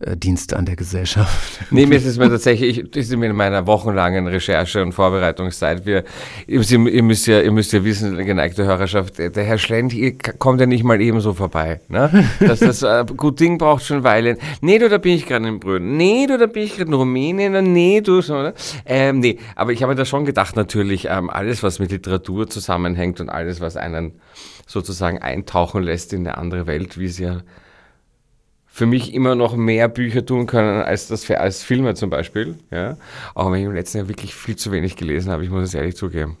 äh, Dienst an der Gesellschaft. Nee, mir ist es mir tatsächlich, das ist mir in meiner wochenlangen Recherche und Vorbereitungszeit. Wir, ihr, müsst ja, ihr müsst ja wissen, geneigte Hörerschaft, der Herr Schlend kommt ja nicht mal ebenso vorbei. Ne? Dass das äh, gut Ding braucht schon Weilen. Nee, du, da bin ich gerade in Brüden. Nee, du, da bin ich gerade in Rumänien. Nee, du, so, ne? ähm, nee, aber ich habe da schon gedacht, natürlich, ähm, alles, was mit Literatur zusammenhängt und alles, was einen sozusagen eintauchen lässt in eine andere Welt, wie es ja für mich immer noch mehr Bücher tun können als das als Filme zum Beispiel. Ja? Auch wenn ich im letzten Jahr wirklich viel zu wenig gelesen habe, ich muss es ehrlich zugeben.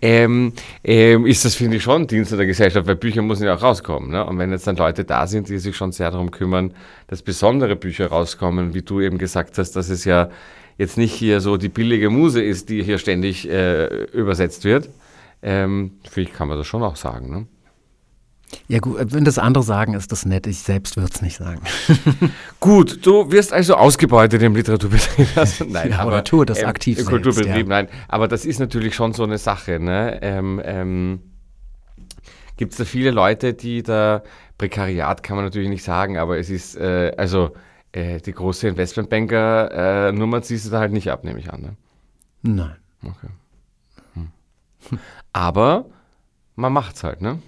Ähm, ähm, ist das, finde ich, schon Dienst der Gesellschaft, weil Bücher müssen ja auch rauskommen. Ne? Und wenn jetzt dann Leute da sind, die sich schon sehr darum kümmern, dass besondere Bücher rauskommen, wie du eben gesagt hast, dass es ja jetzt nicht hier so die billige Muse ist, die hier ständig äh, übersetzt wird, ähm, finde ich, kann man das schon auch sagen. Ne? Ja gut, wenn das andere sagen, ist das nett. Ich selbst würde es nicht sagen. gut, du wirst also ausgebeutet im Literaturbetrieb. Also, nein, ja, aber oder tue das ähm, aktiv Im Kulturbetrieb, ja. nein. Aber das ist natürlich schon so eine Sache. Ne? Ähm, ähm, Gibt es da viele Leute, die da, Prekariat kann man natürlich nicht sagen, aber es ist, äh, also äh, die große Investmentbanker-Nummer äh, ziehst du da halt nicht ab, nehme ich an. Ne? Nein. Okay. Hm. Aber man macht es halt, ne?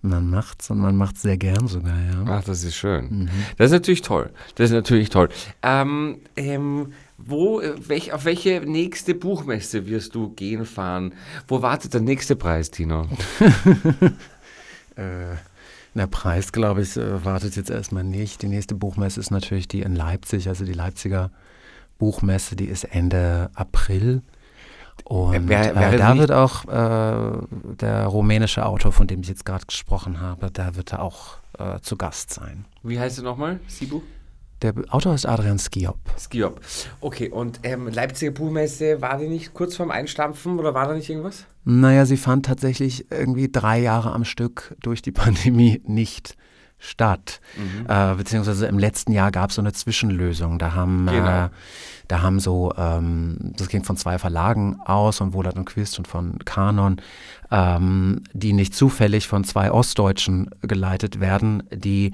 Man macht's und man macht's sehr gern sogar, ja. Ach, das ist schön. Mhm. Das ist natürlich toll. Das ist natürlich toll. Ähm, ähm, wo, welch, auf welche nächste Buchmesse wirst du gehen fahren? Wo wartet der nächste Preis, Tino? äh, der Preis, glaube ich, äh, wartet jetzt erstmal nicht. Die nächste Buchmesse ist natürlich die in Leipzig, also die Leipziger Buchmesse, die ist Ende April. Und wär, wär äh, da wird auch äh, der rumänische Autor, von dem ich jetzt gerade gesprochen habe, da wird er auch äh, zu Gast sein. Wie heißt er nochmal, Sibu? Der Autor ist Adrian Skiop. Skiop. Okay, und ähm, Leipziger Buchmesse, war die nicht kurz vorm Einstampfen oder war da nicht irgendwas? Naja, sie fand tatsächlich irgendwie drei Jahre am Stück durch die Pandemie nicht statt. Mhm. Äh, beziehungsweise im letzten Jahr gab es so eine Zwischenlösung. Da haben genau. äh, da haben so, ähm, das ging von zwei Verlagen aus, von Wohlert und Quist und von Kanon, ähm, die nicht zufällig von zwei Ostdeutschen geleitet werden, die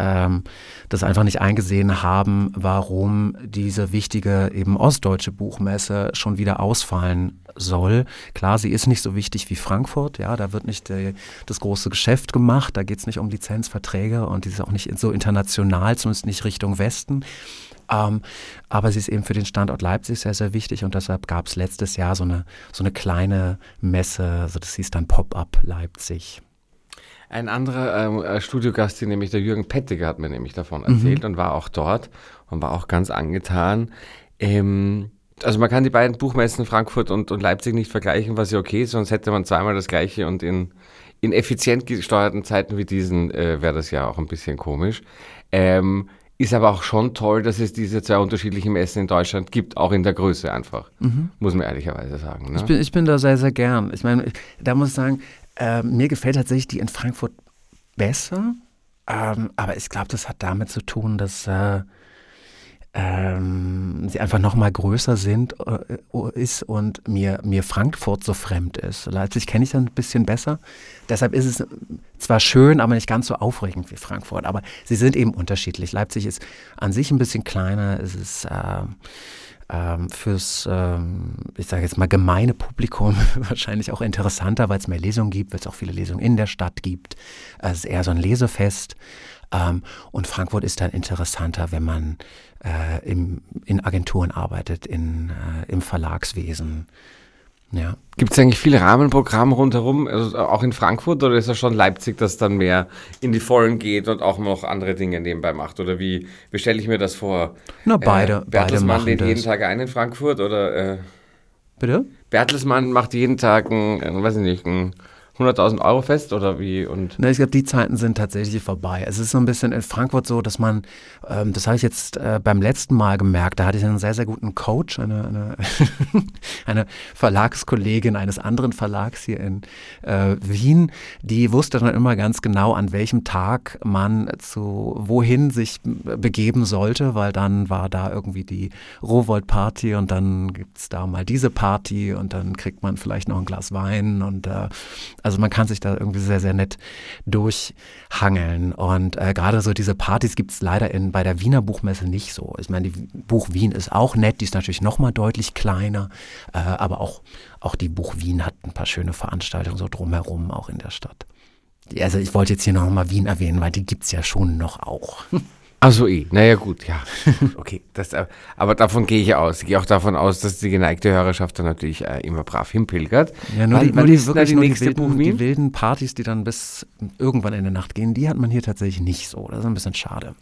ähm, das einfach nicht eingesehen haben, warum diese wichtige eben ostdeutsche Buchmesse schon wieder ausfallen soll. Klar, sie ist nicht so wichtig wie Frankfurt, ja, da wird nicht äh, das große Geschäft gemacht, da geht es nicht um Lizenzverträge und die ist auch nicht so international, zumindest nicht Richtung Westen. Ähm, aber sie ist eben für den Standort Leipzig sehr, sehr wichtig und deshalb gab es letztes Jahr so eine, so eine kleine Messe, also das hieß dann Pop-Up Leipzig. Ein anderer ähm, äh, Studiogast, nämlich der Jürgen Pettiger, hat mir nämlich davon erzählt und war auch dort und war auch ganz angetan. Ähm, also man kann die beiden Buchmessen Frankfurt und, und Leipzig nicht vergleichen, was ja okay ist, sonst hätte man zweimal das gleiche und in, in effizient gesteuerten Zeiten wie diesen äh, wäre das ja auch ein bisschen komisch. Ähm, ist aber auch schon toll, dass es diese zwei unterschiedlichen Messen in Deutschland gibt, auch in der Größe einfach. Muss man ehrlicherweise sagen. Ne? Ich, bin, ich bin da sehr, sehr gern. Ich meine, da muss ich sagen, äh, mir gefällt tatsächlich die in Frankfurt besser, ähm, aber ich glaube, das hat damit zu tun, dass äh, ähm, sie einfach noch mal größer sind, äh, ist und mir, mir Frankfurt so fremd ist. Leipzig kenne ich dann ein bisschen besser. Deshalb ist es zwar schön, aber nicht ganz so aufregend wie Frankfurt. Aber sie sind eben unterschiedlich. Leipzig ist an sich ein bisschen kleiner. Es ist äh, ähm, fürs, ähm, ich sage jetzt mal, gemeine Publikum wahrscheinlich auch interessanter, weil es mehr Lesungen gibt, weil es auch viele Lesungen in der Stadt gibt. Es ist eher so ein Lesefest. Ähm, und Frankfurt ist dann interessanter, wenn man äh, im, in Agenturen arbeitet, in, äh, im Verlagswesen. Ja. Gibt es eigentlich viele Rahmenprogramme rundherum, also auch in Frankfurt, oder ist es schon Leipzig, das dann mehr in die Vollen geht und auch noch andere Dinge nebenbei macht? Oder wie, wie stelle ich mir das vor? Na, beide. Äh, Bertelsmann beide lädt jeden das. Tag ein in Frankfurt oder äh, Bitte? Bertelsmann macht jeden Tag ein, äh, weiß ich nicht, ein 100.000 Euro fest oder wie? Und Ne, ich glaube, die Zeiten sind tatsächlich vorbei. Es ist so ein bisschen in Frankfurt so, dass man, ähm, das habe ich jetzt äh, beim letzten Mal gemerkt, da hatte ich einen sehr, sehr guten Coach, eine, eine, eine Verlagskollegin eines anderen Verlags hier in äh, Wien, die wusste dann immer ganz genau, an welchem Tag man zu wohin sich begeben sollte, weil dann war da irgendwie die Rowold-Party und dann gibt es da mal diese Party und dann kriegt man vielleicht noch ein Glas Wein und äh, also man kann sich da irgendwie sehr, sehr nett durchhangeln. Und äh, gerade so diese Partys gibt es leider in, bei der Wiener Buchmesse nicht so. Ich meine, die Buch Wien ist auch nett, die ist natürlich nochmal deutlich kleiner, äh, aber auch, auch die Buch Wien hat ein paar schöne Veranstaltungen so drumherum, auch in der Stadt. Also ich wollte jetzt hier nochmal Wien erwähnen, weil die gibt es ja schon noch auch. Ach so, eh. Naja, gut, ja. Okay, das, äh, aber davon gehe ich aus. Ich gehe auch davon aus, dass die geneigte Hörerschaft dann natürlich äh, immer brav hinpilgert. Ja, nur die, wann nur die, wirklich die nur die, wilden, die wilden Partys, die dann bis irgendwann in der Nacht gehen, die hat man hier tatsächlich nicht so. Das ist ein bisschen schade.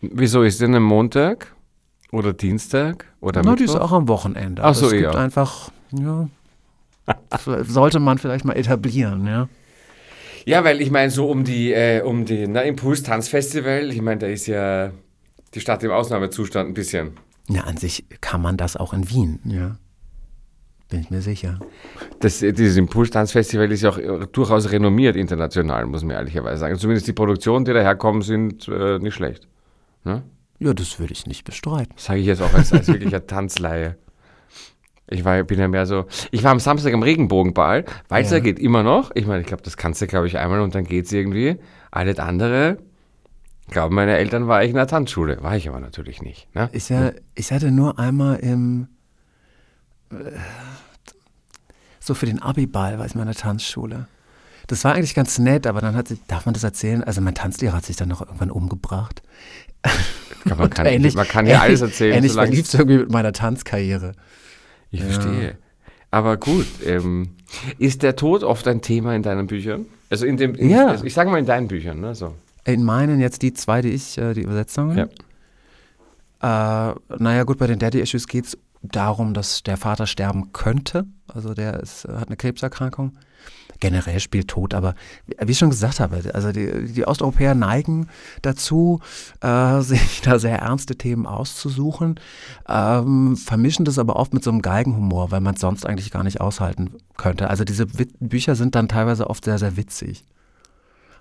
Wieso ist denn am Montag oder Dienstag oder Na, die ist Mittwoch? auch am Wochenende. Ach so, es gibt ja. einfach, ja, sollte man vielleicht mal etablieren, ja. Ja, weil ich meine, so um die, äh, um die na, Impuls Tanzfestival, ich meine, da ist ja die Stadt im Ausnahmezustand ein bisschen. Ja, an sich kann man das auch in Wien, ja. Bin ich mir sicher. Das, äh, dieses Impuls Tanzfestival ist ja auch äh, durchaus renommiert international, muss man ehrlicherweise sagen. Zumindest die Produktionen, die daherkommen, sind äh, nicht schlecht. Ja, das würde ich nicht bestreiten. Sage ich jetzt auch als, als wirklicher Tanzleihe. Ich war, bin ja mehr so. Ich war am Samstag am Regenbogenball. Walzer Ja. geht immer noch. Ich meine, ich glaube, das kannst du, glaube ich, einmal und dann geht's irgendwie. Alles andere, glauben meine Eltern, war ich in der Tanzschule. War ich aber natürlich nicht. Ne? Ich, ja, ich hatte nur einmal im, äh, so für den Abiball, war ich mal in der Tanzschule. Das war eigentlich ganz nett, aber dann hat sich, darf man das erzählen? Also mein Tanzlehrer hat sich dann noch irgendwann umgebracht. man, Und kann, man kann ja alles erzählen. Ähnlich verlief es irgendwie mit meiner Tanzkarriere. Ich verstehe. Aber gut, ähm, ist der Tod oft ein Thema in deinen Büchern? Also in dem, in, Ja. also ich sage mal in deinen Büchern, ne? So. In meinen jetzt die zwei, die ich, äh, die Übersetzungen. Ja. Äh, naja, gut, bei den Daddy Issues geht es darum, dass der Vater sterben könnte. Also der ist, hat eine Krebserkrankung. Generell spielt Tod, aber wie- ich schon gesagt habe, also die, die Osteuropäer neigen dazu, äh, sich da sehr ernste Themen auszusuchen, ähm, vermischen das aber oft mit so einem Geigenhumor, weil man es sonst eigentlich gar nicht aushalten könnte. Also diese Bücher sind dann teilweise oft sehr, sehr witzig.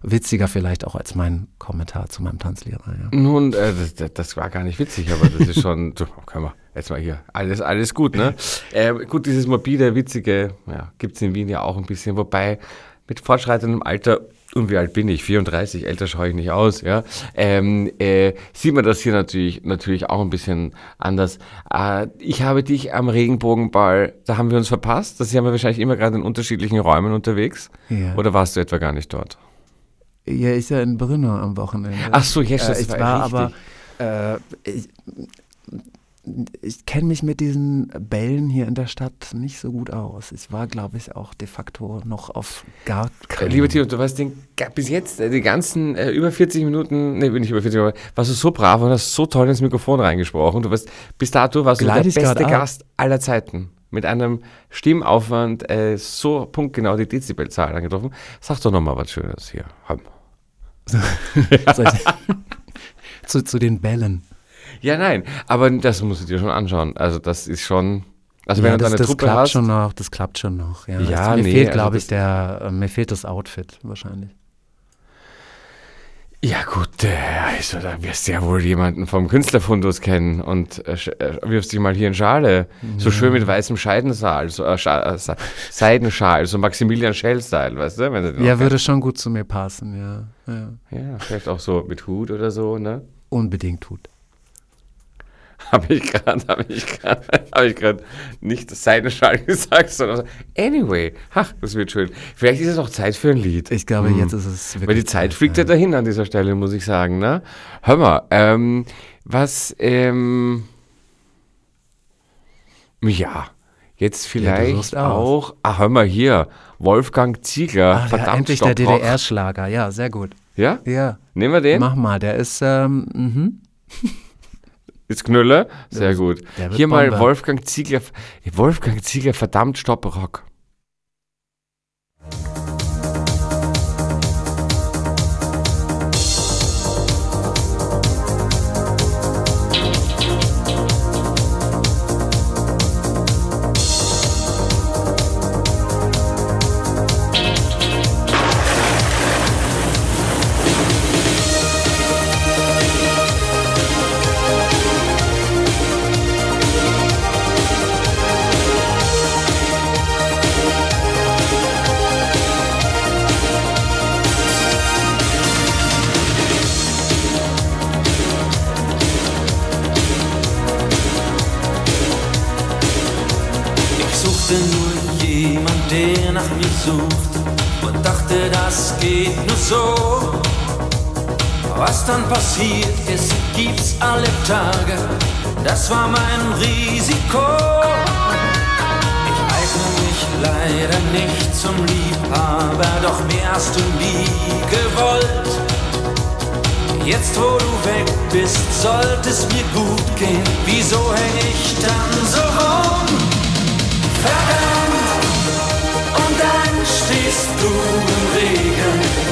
Witziger vielleicht auch als mein Kommentar zu meinem Tanzlehrer. Ja. Nun, äh, das, das, war gar nicht witzig, aber das ist schon, so, können wir jetzt mal hier, alles, alles gut, ne? Äh, gut, dieses morbide, witzige, ja, gibt es in Wien ja auch ein bisschen, wobei mit fortschreitendem Alter und wie alt bin ich? 34, älter schaue ich nicht aus, ja. Ähm, äh, sieht man das hier natürlich, natürlich auch ein bisschen anders. Äh, ich habe dich am Regenbogenball, da haben wir uns verpasst. Das haben wir wahrscheinlich immer gerade in unterschiedlichen Räumen unterwegs. Ja. Oder warst du etwa gar nicht dort? Ja, ich ja in Brno am Wochenende. Ach so, yes, äh, das ich war war aber, äh, ich, ich kenne mich mit diesen Bällen hier in der Stadt nicht so gut aus. Ich war, glaube ich, auch de facto noch auf gar Äh, keinen. Lieber Tino, du warst den, bis jetzt äh, die ganzen äh, über 40 Minuten, nee, nicht über 40, aber warst du so brav und hast so toll ins Mikrofon reingesprochen. Du warst, bis dato warst Gleite du ich der beste? Gast aller Zeiten. Mit einem Stimmaufwand äh, so punktgenau die Dezibelzahl angetroffen. Sag doch nochmal was Schönes hier. Ich- zu, zu den Bällen. Ja, nein, aber das musst du dir schon anschauen. Also das ist schon, also wenn ja, du das, deine das Truppe klappt hast, schon noch, das klappt schon noch. Ja, Ja, mir nee, fehlt, also glaube das- ich, der, äh, mir fehlt das Outfit wahrscheinlich. Ja gut, äh, also da wirst du ja wohl jemanden vom Künstlerfundus kennen und äh, äh, wirfst dich mal hier in Schale. So schön mit weißem Scheidensaal, so, äh, äh, Seidenschal, so Maximilian Schell-Style, weißt du? Wenn du Ja, würde schon gut zu mir passen, ja. ja. Ja, vielleicht auch so mit Hut oder so, ne? Unbedingt tut. Habe ich gerade, habe ich gerade, habe ich gerade nicht das Seidenschal gesagt, sondern so, anyway, ach, das wird schön. Vielleicht ist es auch Zeit für ein Lied. Ich glaube, Hm. jetzt ist es wirklich. Weil die Zeit fliegt ja ja. dahin an dieser Stelle, muss ich sagen. Ne? Hör mal, ähm, was, ähm, ja, jetzt vielleicht aus. auch, ah, hör mal hier, Wolfgang Ziegler, Ach, ja, verdammt, endlich der. DDR-Schlager. Ja, sehr gut. Ja, Ja, nehmen wir den? mach mal. Der ist, ähm, mhm. Ist Knülle? Sehr gut. Hier mal Bombe. Wolfgang Ziegler, Wolfgang Ziegler, verdammt, Stopp, passiert ist, gibt's alle Tage. Das war mein Risiko. Ich eigne mich leider nicht zum Liebhaber, doch mehr hast du nie gewollt. Jetzt wo du weg bist, sollte es mir gut gehen. Wieso häng ich dann so rum? Verdammt! Und dann stehst du im Regen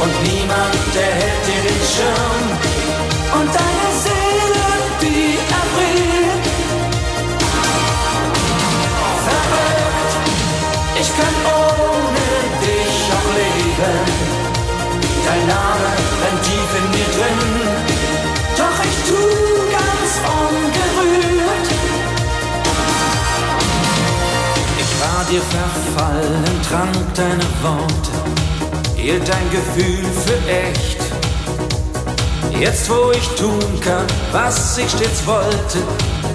und niemand, der hält dir den Schirm und deine Seele, die erfriert. Verrückt! Ich kann ohne dich auch leben. Dein Name brennt tief in mir drin, doch ich tu ganz ungerührt. Ich war dir verfallen, trank deine Worte, hielt dein Gefühl für echt. Jetzt wo ich tun kann, was ich stets wollte,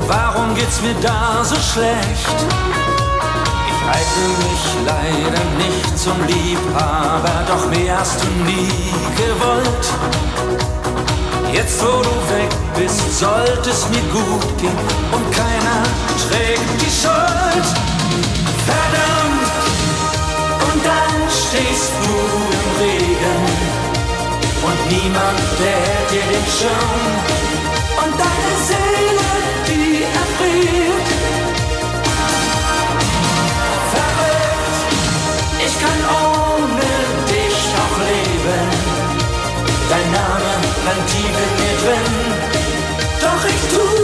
warum geht's mir da so schlecht? Ich eigne mich leider nicht zum Liebhaber, doch mehr hast du nie gewollt. Jetzt wo du weg bist, sollte es mir gut gehen und keiner trägt die Schuld. Verdammt! Und dann stehst du niemand, der hält dir den Schirm. Und deine Seele, die erfriert. Verrückt, ich kann ohne dich auch leben. Dein Name brennt tief in mir drin, doch ich tu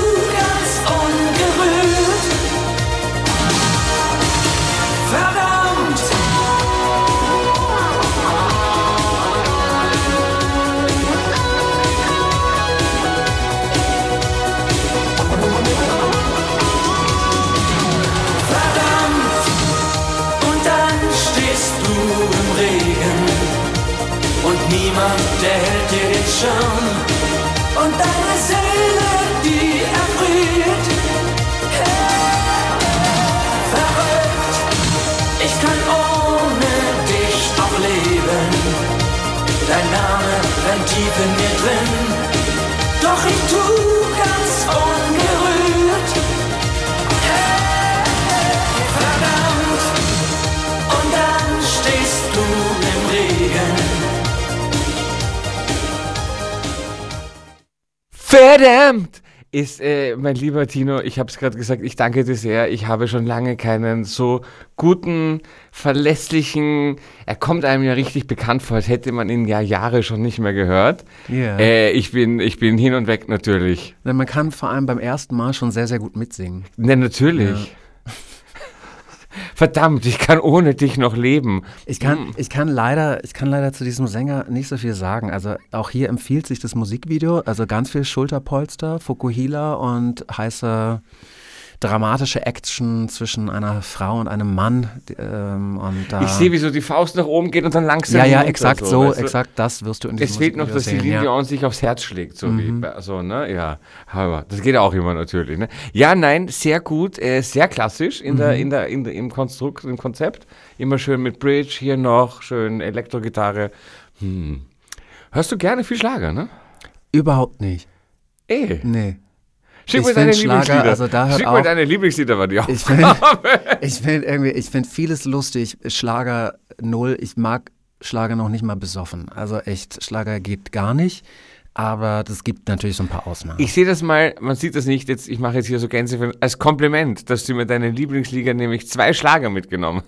niemand, der hält dir den Schirm. Und deine Seele, die erfriert. Verrückt, ich kann ohne dich auch leben. Dein Name brennt tief in mir drin. Doch ich tu Verdammt! Ist, äh, mein lieber Tino, ich habe es gerade gesagt, ich danke dir sehr. Ich habe schon lange keinen so guten, verlässlichen, er kommt einem ja richtig bekannt vor, als hätte man ihn ja Jahre schon nicht mehr gehört. Ja. Äh, ich, bin, ich bin hin und weg natürlich. Na, Man kann vor allem beim ersten Mal schon sehr, sehr gut mitsingen. Ne, natürlich. Verdammt, ich kann ohne dich noch leben. Ich kann, ich kann leider, ich kann leider zu diesem Sänger nicht so viel sagen. Also auch hier empfiehlt sich das Musikvideo, also ganz viel Schulterpolster, Fukuhila und heiße dramatische Action zwischen einer Frau und einem Mann. die, Ähm, und da, Ich sehe, wie so die Faust nach oben geht und dann langsam ja, ja, exakt so, weißt du? exakt das wirst du in diesem Es fehlt noch, dass die sehen, Linie ja. sich aufs Herz schlägt, so wie bei, so, ne? Ja, aber das geht auch immer natürlich, ne? Ja, nein, sehr gut, äh, sehr klassisch in der, in der, in der, im Konstrukt, im Konzept. Immer schön mit Bridge, hier noch, schön Elektrogitarre. Hm. Hörst du gerne viel Schlager, ne? Überhaupt nicht. Ey, Nee. Schick Ich mir deine Lieblingslieder. also da hört schick mir auch- deine Lieblingslieder, war die auch. Ich finde find irgendwie, ich finde vieles lustig. Schlager null. Ich mag Schlager noch nicht mal besoffen. Also echt, Schlager geht gar nicht. Aber das gibt natürlich so ein paar Ausnahmen. Ich sehe das mal, man sieht das nicht, jetzt, ich mache jetzt hier so Gänse als Kompliment, dass du mir deine Lieblingsliga nämlich zwei Schlager mitgenommen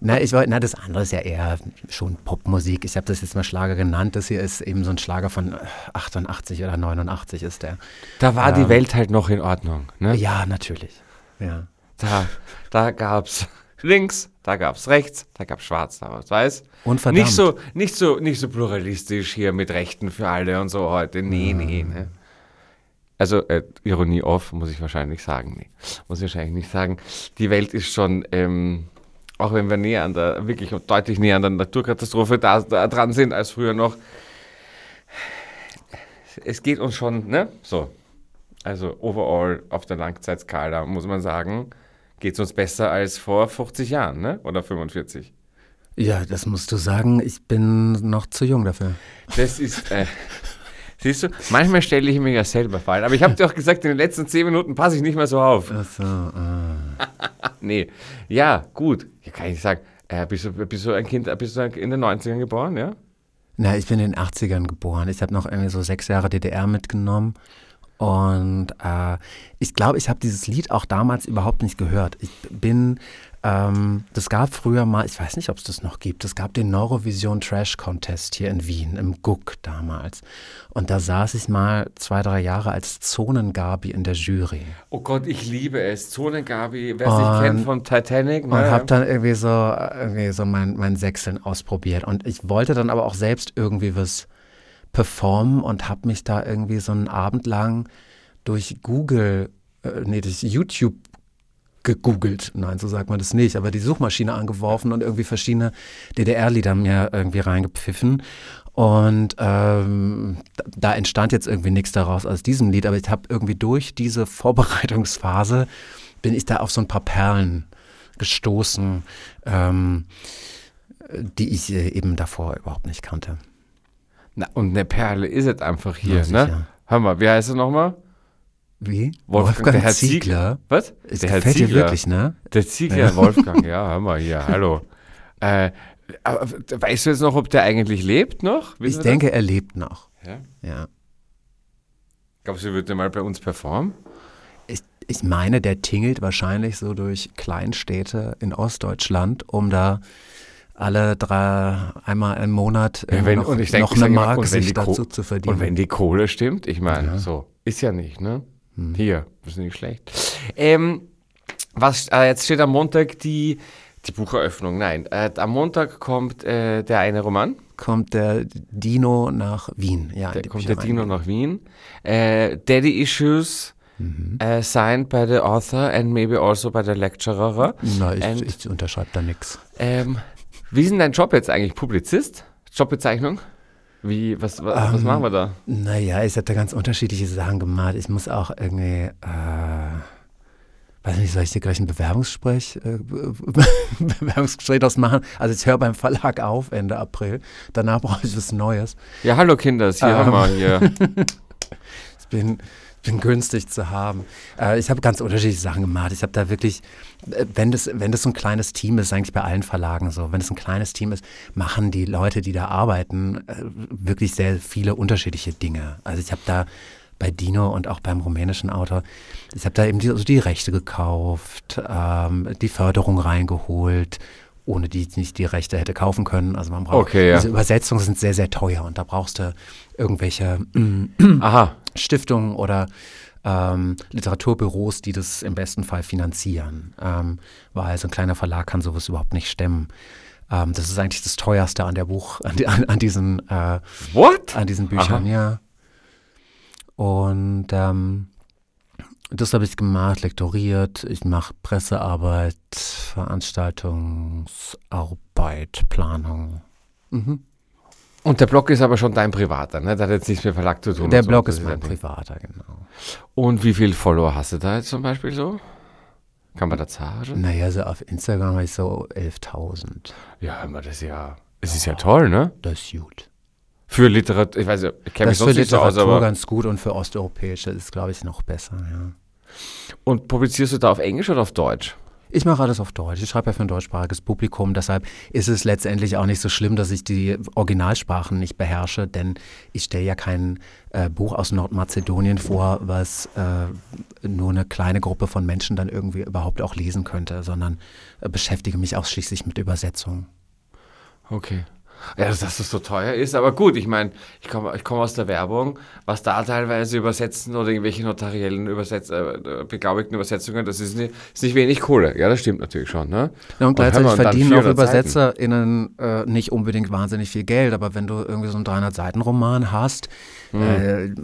na, ich wollte, na, das andere ist ja eher schon Popmusik. Ich habe das jetzt mal Schlager genannt. Das hier ist eben so ein Schlager von äh, 88 oder 89 ist der. Da war Ähm. die Welt halt noch in Ordnung. Ne? Ja, natürlich. Ja. Da, da gab's links, da gab's rechts, da gab's schwarz, da gab's weiß. Und verdammt. Nicht so, nicht so, nicht so pluralistisch hier mit Rechten für alle und so heute. Nee, nee, ne? Also, äh, Ironie off, muss ich wahrscheinlich sagen. Nee, muss ich wahrscheinlich nicht sagen. Die Welt ist schon, ähm, auch wenn wir näher an der, wirklich deutlich näher an der Naturkatastrophe da, da dran sind als früher noch. Es geht uns schon, ne? So. Also, overall auf der Langzeitskala muss man sagen, geht es uns besser als vor 50 Jahren, ne? Oder 45. ja, das musst du sagen. Ich bin noch zu jung dafür. Das ist, äh, siehst du, manchmal stelle ich mir ja selber fallen. Aber ich habe dir auch gesagt, in den letzten 10 Minuten passe ich nicht mehr so auf. Ach so, ah. Nee, ja, gut. Ja, kann ich sagen, äh, bist, du, bist du ein Kind, bist du in den 90ern geboren, ja? Na, ich bin in den 80ern geboren. Ich habe noch irgendwie so sechs Jahre DDR mitgenommen. Und äh, ich glaube, ich habe dieses Lied auch damals überhaupt nicht gehört. Ich bin, ähm, das gab früher mal, ich weiß nicht, ob es das noch gibt, es gab den Neurovision Trash Contest hier in Wien, im Guck damals. Und da saß ich mal zwei, drei Jahre als Zonengabi in der Jury. Oh Gott, ich liebe es. Zonengabi, wer es nicht kennt von Titanic. Und ne? habe dann irgendwie so, irgendwie so mein, mein Sechseln ausprobiert. Und ich wollte dann aber auch selbst irgendwie was performen und habe mich da irgendwie so einen Abend lang durch Google, äh, nee, durch YouTube gegoogelt. Nein, so sagt man das nicht, aber die Suchmaschine angeworfen und irgendwie verschiedene DDR-Lieder mir irgendwie reingepfiffen. Und ähm, da, entstand jetzt irgendwie nichts daraus aus diesem Lied, aber ich habe irgendwie durch diese Vorbereitungsphase bin ich da auf so ein paar Perlen gestoßen, ähm, die ich äh, eben davor überhaupt nicht kannte. Na, und eine Perle ist es einfach hier, Ja, ne? Hör mal, wie heißt er nochmal? Wie? der Herr Ziegler. Was? Es der Herr gefällt dir Ziegler. wirklich, ne? Der Ziegler Wolfgang, ja, hör mal hier, hallo. Äh, aber weißt du jetzt noch, ob der eigentlich lebt noch? Wissen Ich denke, er lebt noch. Das? Ja? Ja. Glaubst du, er wird mal bei uns performen? Ich, ich meine, der tingelt wahrscheinlich so durch Kleinstädte in Ostdeutschland, um da alle drei, einmal im Monat Ja, wenn- noch, und ich denk, noch ich eine Mark sich dazu zu verdienen. Und wenn die Kohle stimmt, ich meine, so, ist ja nicht, ne? Hier, ist nicht schlecht. Ähm, was, äh, jetzt steht am Montag die, die Bucheröffnung, nein, äh, am Montag kommt äh, der eine Roman, kommt der Dino nach Wien. Ja, der kommt der. Dino nach Wien. Äh, Daddy Issues, äh, signed by the author and maybe also by the lecturer. Na, ich, And- ich unterschreibe da nichts. Ähm, wie ist denn dein Job jetzt eigentlich? Publizist? Jobbezeichnung? Wie, was, was, was machen wir da? Naja, ich habe da ganz unterschiedliche Sachen gemacht. Ich muss auch irgendwie, äh, weiß nicht, soll ich dir gleich ein Bewerbungsgespräch, äh, Bewerbungsgespräch draus machen? Also ich höre beim Verlag auf Ende April. Danach brauche ich was Neues. Ja, hallo Kinder, hier Ähm. haben wir hier. Ich bin, bin günstig zu haben. Äh, ich habe ganz unterschiedliche Sachen gemacht. Ich habe da wirklich, äh, wenn das, wenn das so ein kleines Team ist, eigentlich bei allen Verlagen so, wenn es ein kleines Team ist, machen die Leute, die da arbeiten, äh, wirklich sehr viele unterschiedliche Dinge. Also ich habe da bei Dino und auch beim rumänischen Autor, ich habe da eben die, also die Rechte gekauft, ähm, die Förderung reingeholt, ohne die ich nicht die Rechte hätte kaufen können. Also man braucht, Okay, ja. diese Übersetzungen sind sehr, sehr teuer und da brauchst du irgendwelche Aha, Stiftungen oder ähm, Literaturbüros, die das im besten Fall finanzieren, ähm, weil so ein kleiner Verlag kann sowas überhaupt nicht stemmen. Ähm, das ist eigentlich das teuerste an der Buch, an, an, an diesen, äh, what? an diesen Büchern, ja. Und ähm, das habe ich gemacht, lektoriert. Ich mache Pressearbeit, Veranstaltungsarbeit, Planung. Mhm. Und der Blog ist aber schon dein privater, ne? Der hat jetzt nichts mit Verlag zu tun. Der so. Blog Das ist mein privater, genau. Und wie viele Follower hast du da jetzt zum Beispiel so? Kann man da sagen? Naja, so auf Instagram habe ich so 11.000. Ja, aber das ist ja, es ist ja toll, ne? Das ist gut. Für Literatur, ich weiß ja, ich kenne mich Das sonst nicht so aus, Literatur aber. ganz gut und für Osteuropäische ist, glaube ich, noch besser. Ja. Und publizierst du da auf Englisch oder auf Deutsch? Ich mache alles auf Deutsch. Ich schreibe ja für ein deutschsprachiges Publikum. Deshalb ist es letztendlich auch nicht so schlimm, dass ich die Originalsprachen nicht beherrsche, denn ich stelle ja kein äh, Buch aus Nordmazedonien vor, was äh, nur eine kleine Gruppe von Menschen dann irgendwie überhaupt auch lesen könnte, sondern äh, beschäftige mich ausschließlich mit Übersetzung. Okay. Ja, dass das so teuer ist, aber gut, ich meine, ich komme ich komm aus der Werbung, was da teilweise übersetzen oder irgendwelche notariellen Übersetz äh, beglaubigten Übersetzungen, das ist nicht, ist nicht wenig Kohle. Ja, das stimmt natürlich schon, ne? Ja, und gleichzeitig und verdienen auch 400 Seiten. ÜbersetzerInnen äh, nicht unbedingt wahnsinnig viel Geld, aber wenn du irgendwie so einen 300-Seiten-Roman hast, Hm. äh,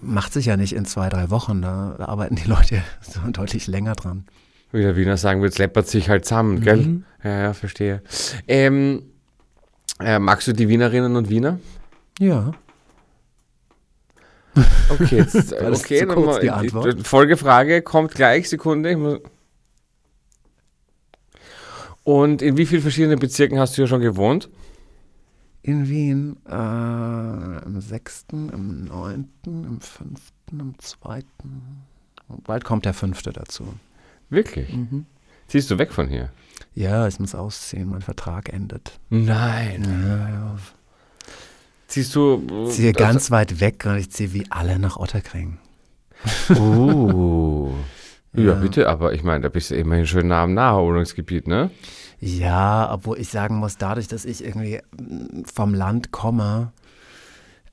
macht sich ja nicht in zwei, drei Wochen. Da, da arbeiten die Leute so deutlich länger dran. Wie der Wiener sagen würde, es läppert sich halt zusammen, gell? Mhm. Ja, ja, verstehe. Ähm, äh, magst du die Wienerinnen und Wiener? Ja. Okay, jetzt, okay, zu dann kurz, mal- die Antwort? Folgefrage kommt gleich, Sekunde. Und in wie vielen verschiedenen Bezirken hast du ja schon gewohnt? In Wien äh, im 6., im 9., im 5., im 2. Bald kommt der fünfte dazu. Wirklich? Mhm. Ziehst du weg von hier? Ja, ich muss ausziehen, mein Vertrag endet. Nein. Ja, ja. Ziehst du. Ich ziehe ganz weit weg und ich ziehe wie alle nach Otterkring. Uh. ja. Ja. bitte, aber ich meine, da bist du immerhin schön nah am Naherholungsgebiet, ne? Ja, obwohl ich sagen muss, dadurch, dass ich irgendwie mm, vom Land komme,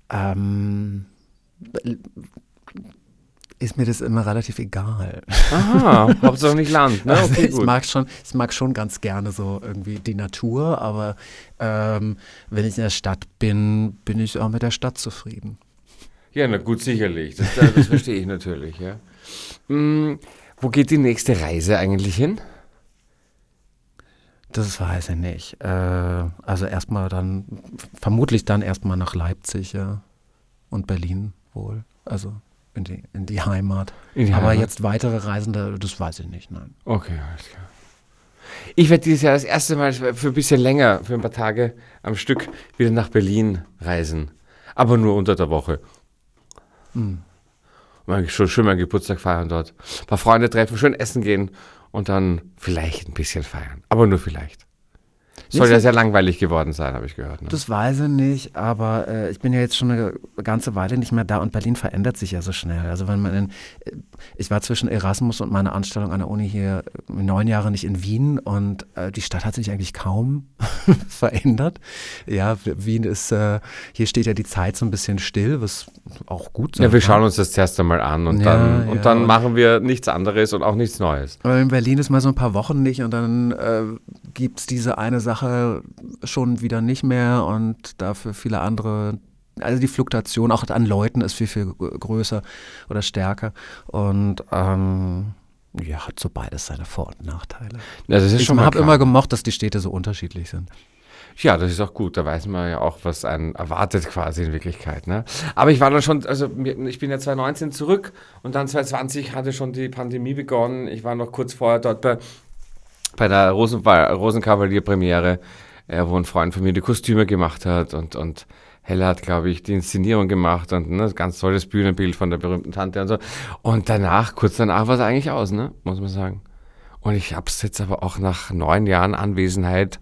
ähm, ist mir das immer relativ egal. Aha, Hauptsache nicht Land, ne? Also Okay, ich gut. mag schon, ich mag schon ganz gerne so irgendwie die Natur, aber ähm, wenn ich in der Stadt bin, bin ich auch mit der Stadt zufrieden. Ja, na gut, sicherlich. Das, das, verstehe ich natürlich, ja. Mm, wo geht die nächste Reise eigentlich hin? Das weiß ich nicht. Äh, also erstmal dann, vermutlich dann erstmal nach Leipzig ja. und Berlin wohl. Also in die, in die Heimat. In die Aber Heimat? jetzt weitere Reisende, das weiß ich nicht, nein. Okay, alles klar. Ich werde dieses Jahr das erste Mal für ein bisschen länger, für ein paar Tage am Stück, wieder nach Berlin reisen. Aber nur unter der Woche. Hm. Mal schon schön meinen Geburtstag feiern dort. Ein paar Freunde treffen, schön essen gehen und dann vielleicht ein bisschen feiern. Aber nur vielleicht. Soll ja sehr langweilig geworden sein, habe ich gehört. Ne? Das weiß ich nicht, aber äh, ich bin ja jetzt schon eine ganze Weile nicht mehr da und Berlin verändert sich ja so schnell. Also wenn man in, äh, ich war zwischen Erasmus und meiner Anstellung an der Uni hier neun Jahre nicht in Wien und äh, die Stadt hat sich eigentlich kaum verändert. Ja, Wien ist, äh, hier steht ja die Zeit so ein bisschen still, was auch gut sein ja, wir kann. schauen uns das zuerst einmal an und Ja, dann, und ja, dann machen wir nichts anderes und auch nichts Neues. Aber in Berlin ist mal so ein paar Wochen nicht und dann äh, gibt es diese eine Sache schon wieder nicht mehr und dafür viele andere. Also die Fluktuation auch an Leuten ist viel, viel größer oder stärker. Und ähm, ja, hat so beides seine Vor- und Nachteile. Ist Ich habe immer gemocht, dass die Städte so unterschiedlich sind. Ja, das ist auch gut. Da weiß man ja auch, was einen erwartet quasi in Wirklichkeit. Ne? Aber ich war dann schon, also ich bin ja 2019 zurück und dann 2020 hatte schon die Pandemie begonnen. Ich war noch kurz vorher dort bei, bei der Rosen, Rosenkavalier-Premiere, äh, wo ein Freund von mir die Kostüme gemacht hat und, und Hella hat, glaube ich, die Inszenierung gemacht und ne, ganz tolles Bühnenbild von der berühmten Tante und so. Und danach, kurz danach war es eigentlich aus, ne? muss man sagen. Und ich habe es jetzt aber auch nach neun Jahren Anwesenheit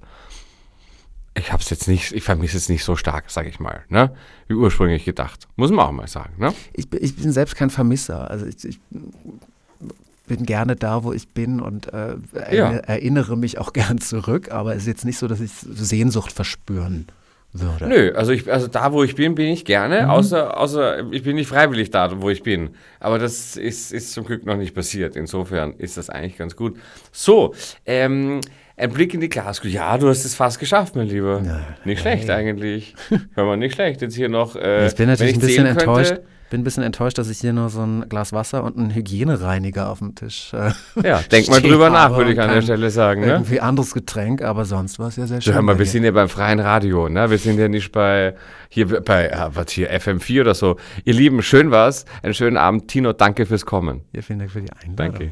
ich habe jetzt nicht, ich vermisse es nicht so stark, sage ich mal, ne? wie ursprünglich gedacht. Muss man auch mal sagen. Ne? Ich, ich bin selbst kein Vermisser. Also ich, ich bin gerne da, wo ich bin und äh, ja. erinnere mich auch gern zurück, aber es ist jetzt nicht so, dass ich Sehnsucht verspüren würde. Nö, also, ich, also da, wo ich bin, bin ich gerne, mhm. außer, außer ich bin nicht freiwillig da, wo ich bin. Aber das ist, ist zum Glück noch nicht passiert. Insofern ist das eigentlich ganz gut. So, ähm, ein Blick in die Glaskugel. Ja, du hast es fast geschafft, mein Lieber. Ja, nicht schlecht hey. eigentlich. Hör mal, nicht schlecht. Jetzt hier noch. Äh, ich bin natürlich ich ein bisschen enttäuscht. Bin ein bisschen enttäuscht, dass ich hier nur so ein Glas Wasser und einen Hygienereiniger auf dem Tisch. Äh, ja, denk mal drüber nach, würde ich an der Stelle sagen. Ne? Irgendwie anderes Getränk, aber sonst war es ja sehr schön. Hör mal, wir sind ja beim freien Radio, ne? Wir sind ja nicht bei hier bei äh, was hier FM4 oder so. Ihr Lieben, schön war's. Einen schönen Abend, Tino. Danke fürs Kommen. Ja, vielen Dank für die Einladung. Danke.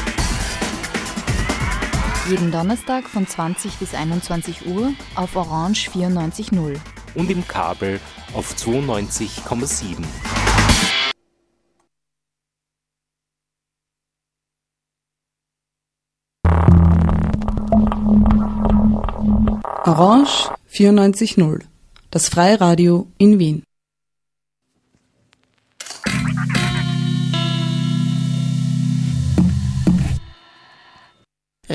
Jeden Donnerstag von 20 bis 21 Uhr auf Orange 94.0. Und im Kabel auf 92,7. Orange 94.0. Das Freiradio in Wien.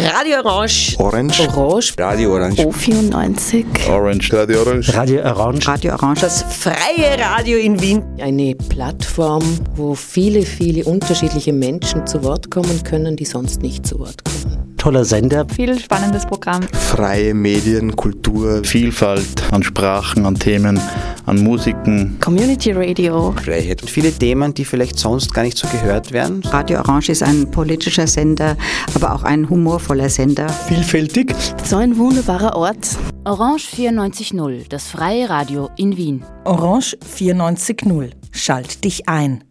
Radio Orange. Orange. Orange. Radio Orange. O94. Orange. Radio Orange. Radio Orange. Radio Orange. Das freie Radio in Wien. Eine Plattform, wo viele, viele unterschiedliche Menschen zu Wort kommen können, die sonst nicht zu Wort kommen toller Sender. Viel spannendes Programm. Freie Medien, Kultur. Vielfalt an Sprachen, an Themen, an Musiken. Community Radio. Freiheit. Und viele Themen, die vielleicht sonst gar nicht so gehört werden. Radio Orange ist ein politischer Sender, aber auch ein humorvoller Sender. Vielfältig. So ein wunderbarer Ort. Orange 94.0, das freie Radio in Wien. Orange 94.0. Schalt dich ein.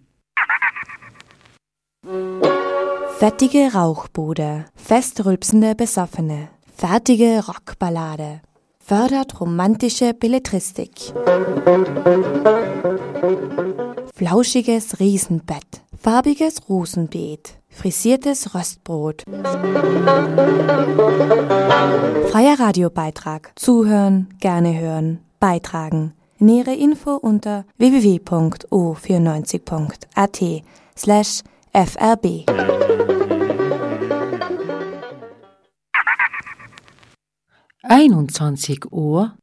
Fettige Rauchbude, festrülpsende Besoffene, fertige Rockballade, fördert romantische Belletristik. Flauschiges Riesenbett, farbiges Rosenbeet, frisiertes Röstbrot. Freier Radiobeitrag. Zuhören, gerne hören, beitragen. Nähere Info unter www.o94.at slash FRB. 21 Uhr.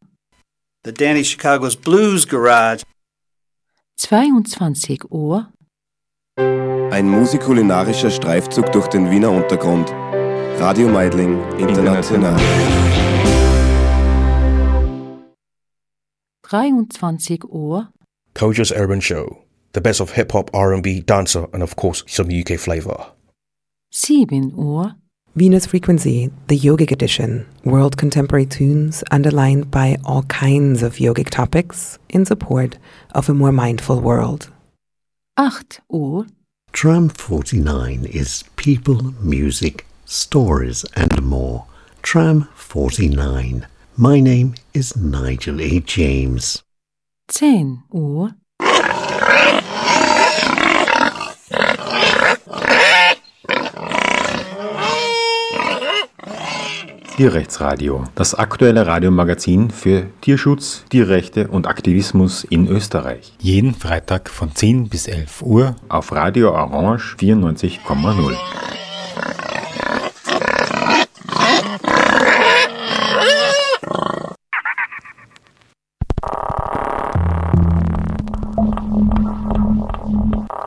The Danny Chicago's Blues Garage. 22 Uhr. Ein musikulinarischer Streifzug durch den Wiener Untergrund. Radio Meidling International. 23 Uhr. Koja's Urban Show. The best of hip hop, R&B, dancer, and of course some UK flavor. 7 Uhr. Venus Frequency, the yogic edition, world contemporary tunes underlined by all kinds of yogic topics in support of a more mindful world. 8 Uhr. Tram 49 is people, music, stories, and more. Tram 49. My name is Nigel A. James. 10 Uhr. Tierrechtsradio, das aktuelle Radiomagazin für Tierschutz, Tierrechte und Aktivismus in Österreich. Jeden Freitag von 10 bis 11 Uhr auf Radio Orange 94,0.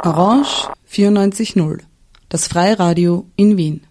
Orange 94.0, das Freiradio in Wien.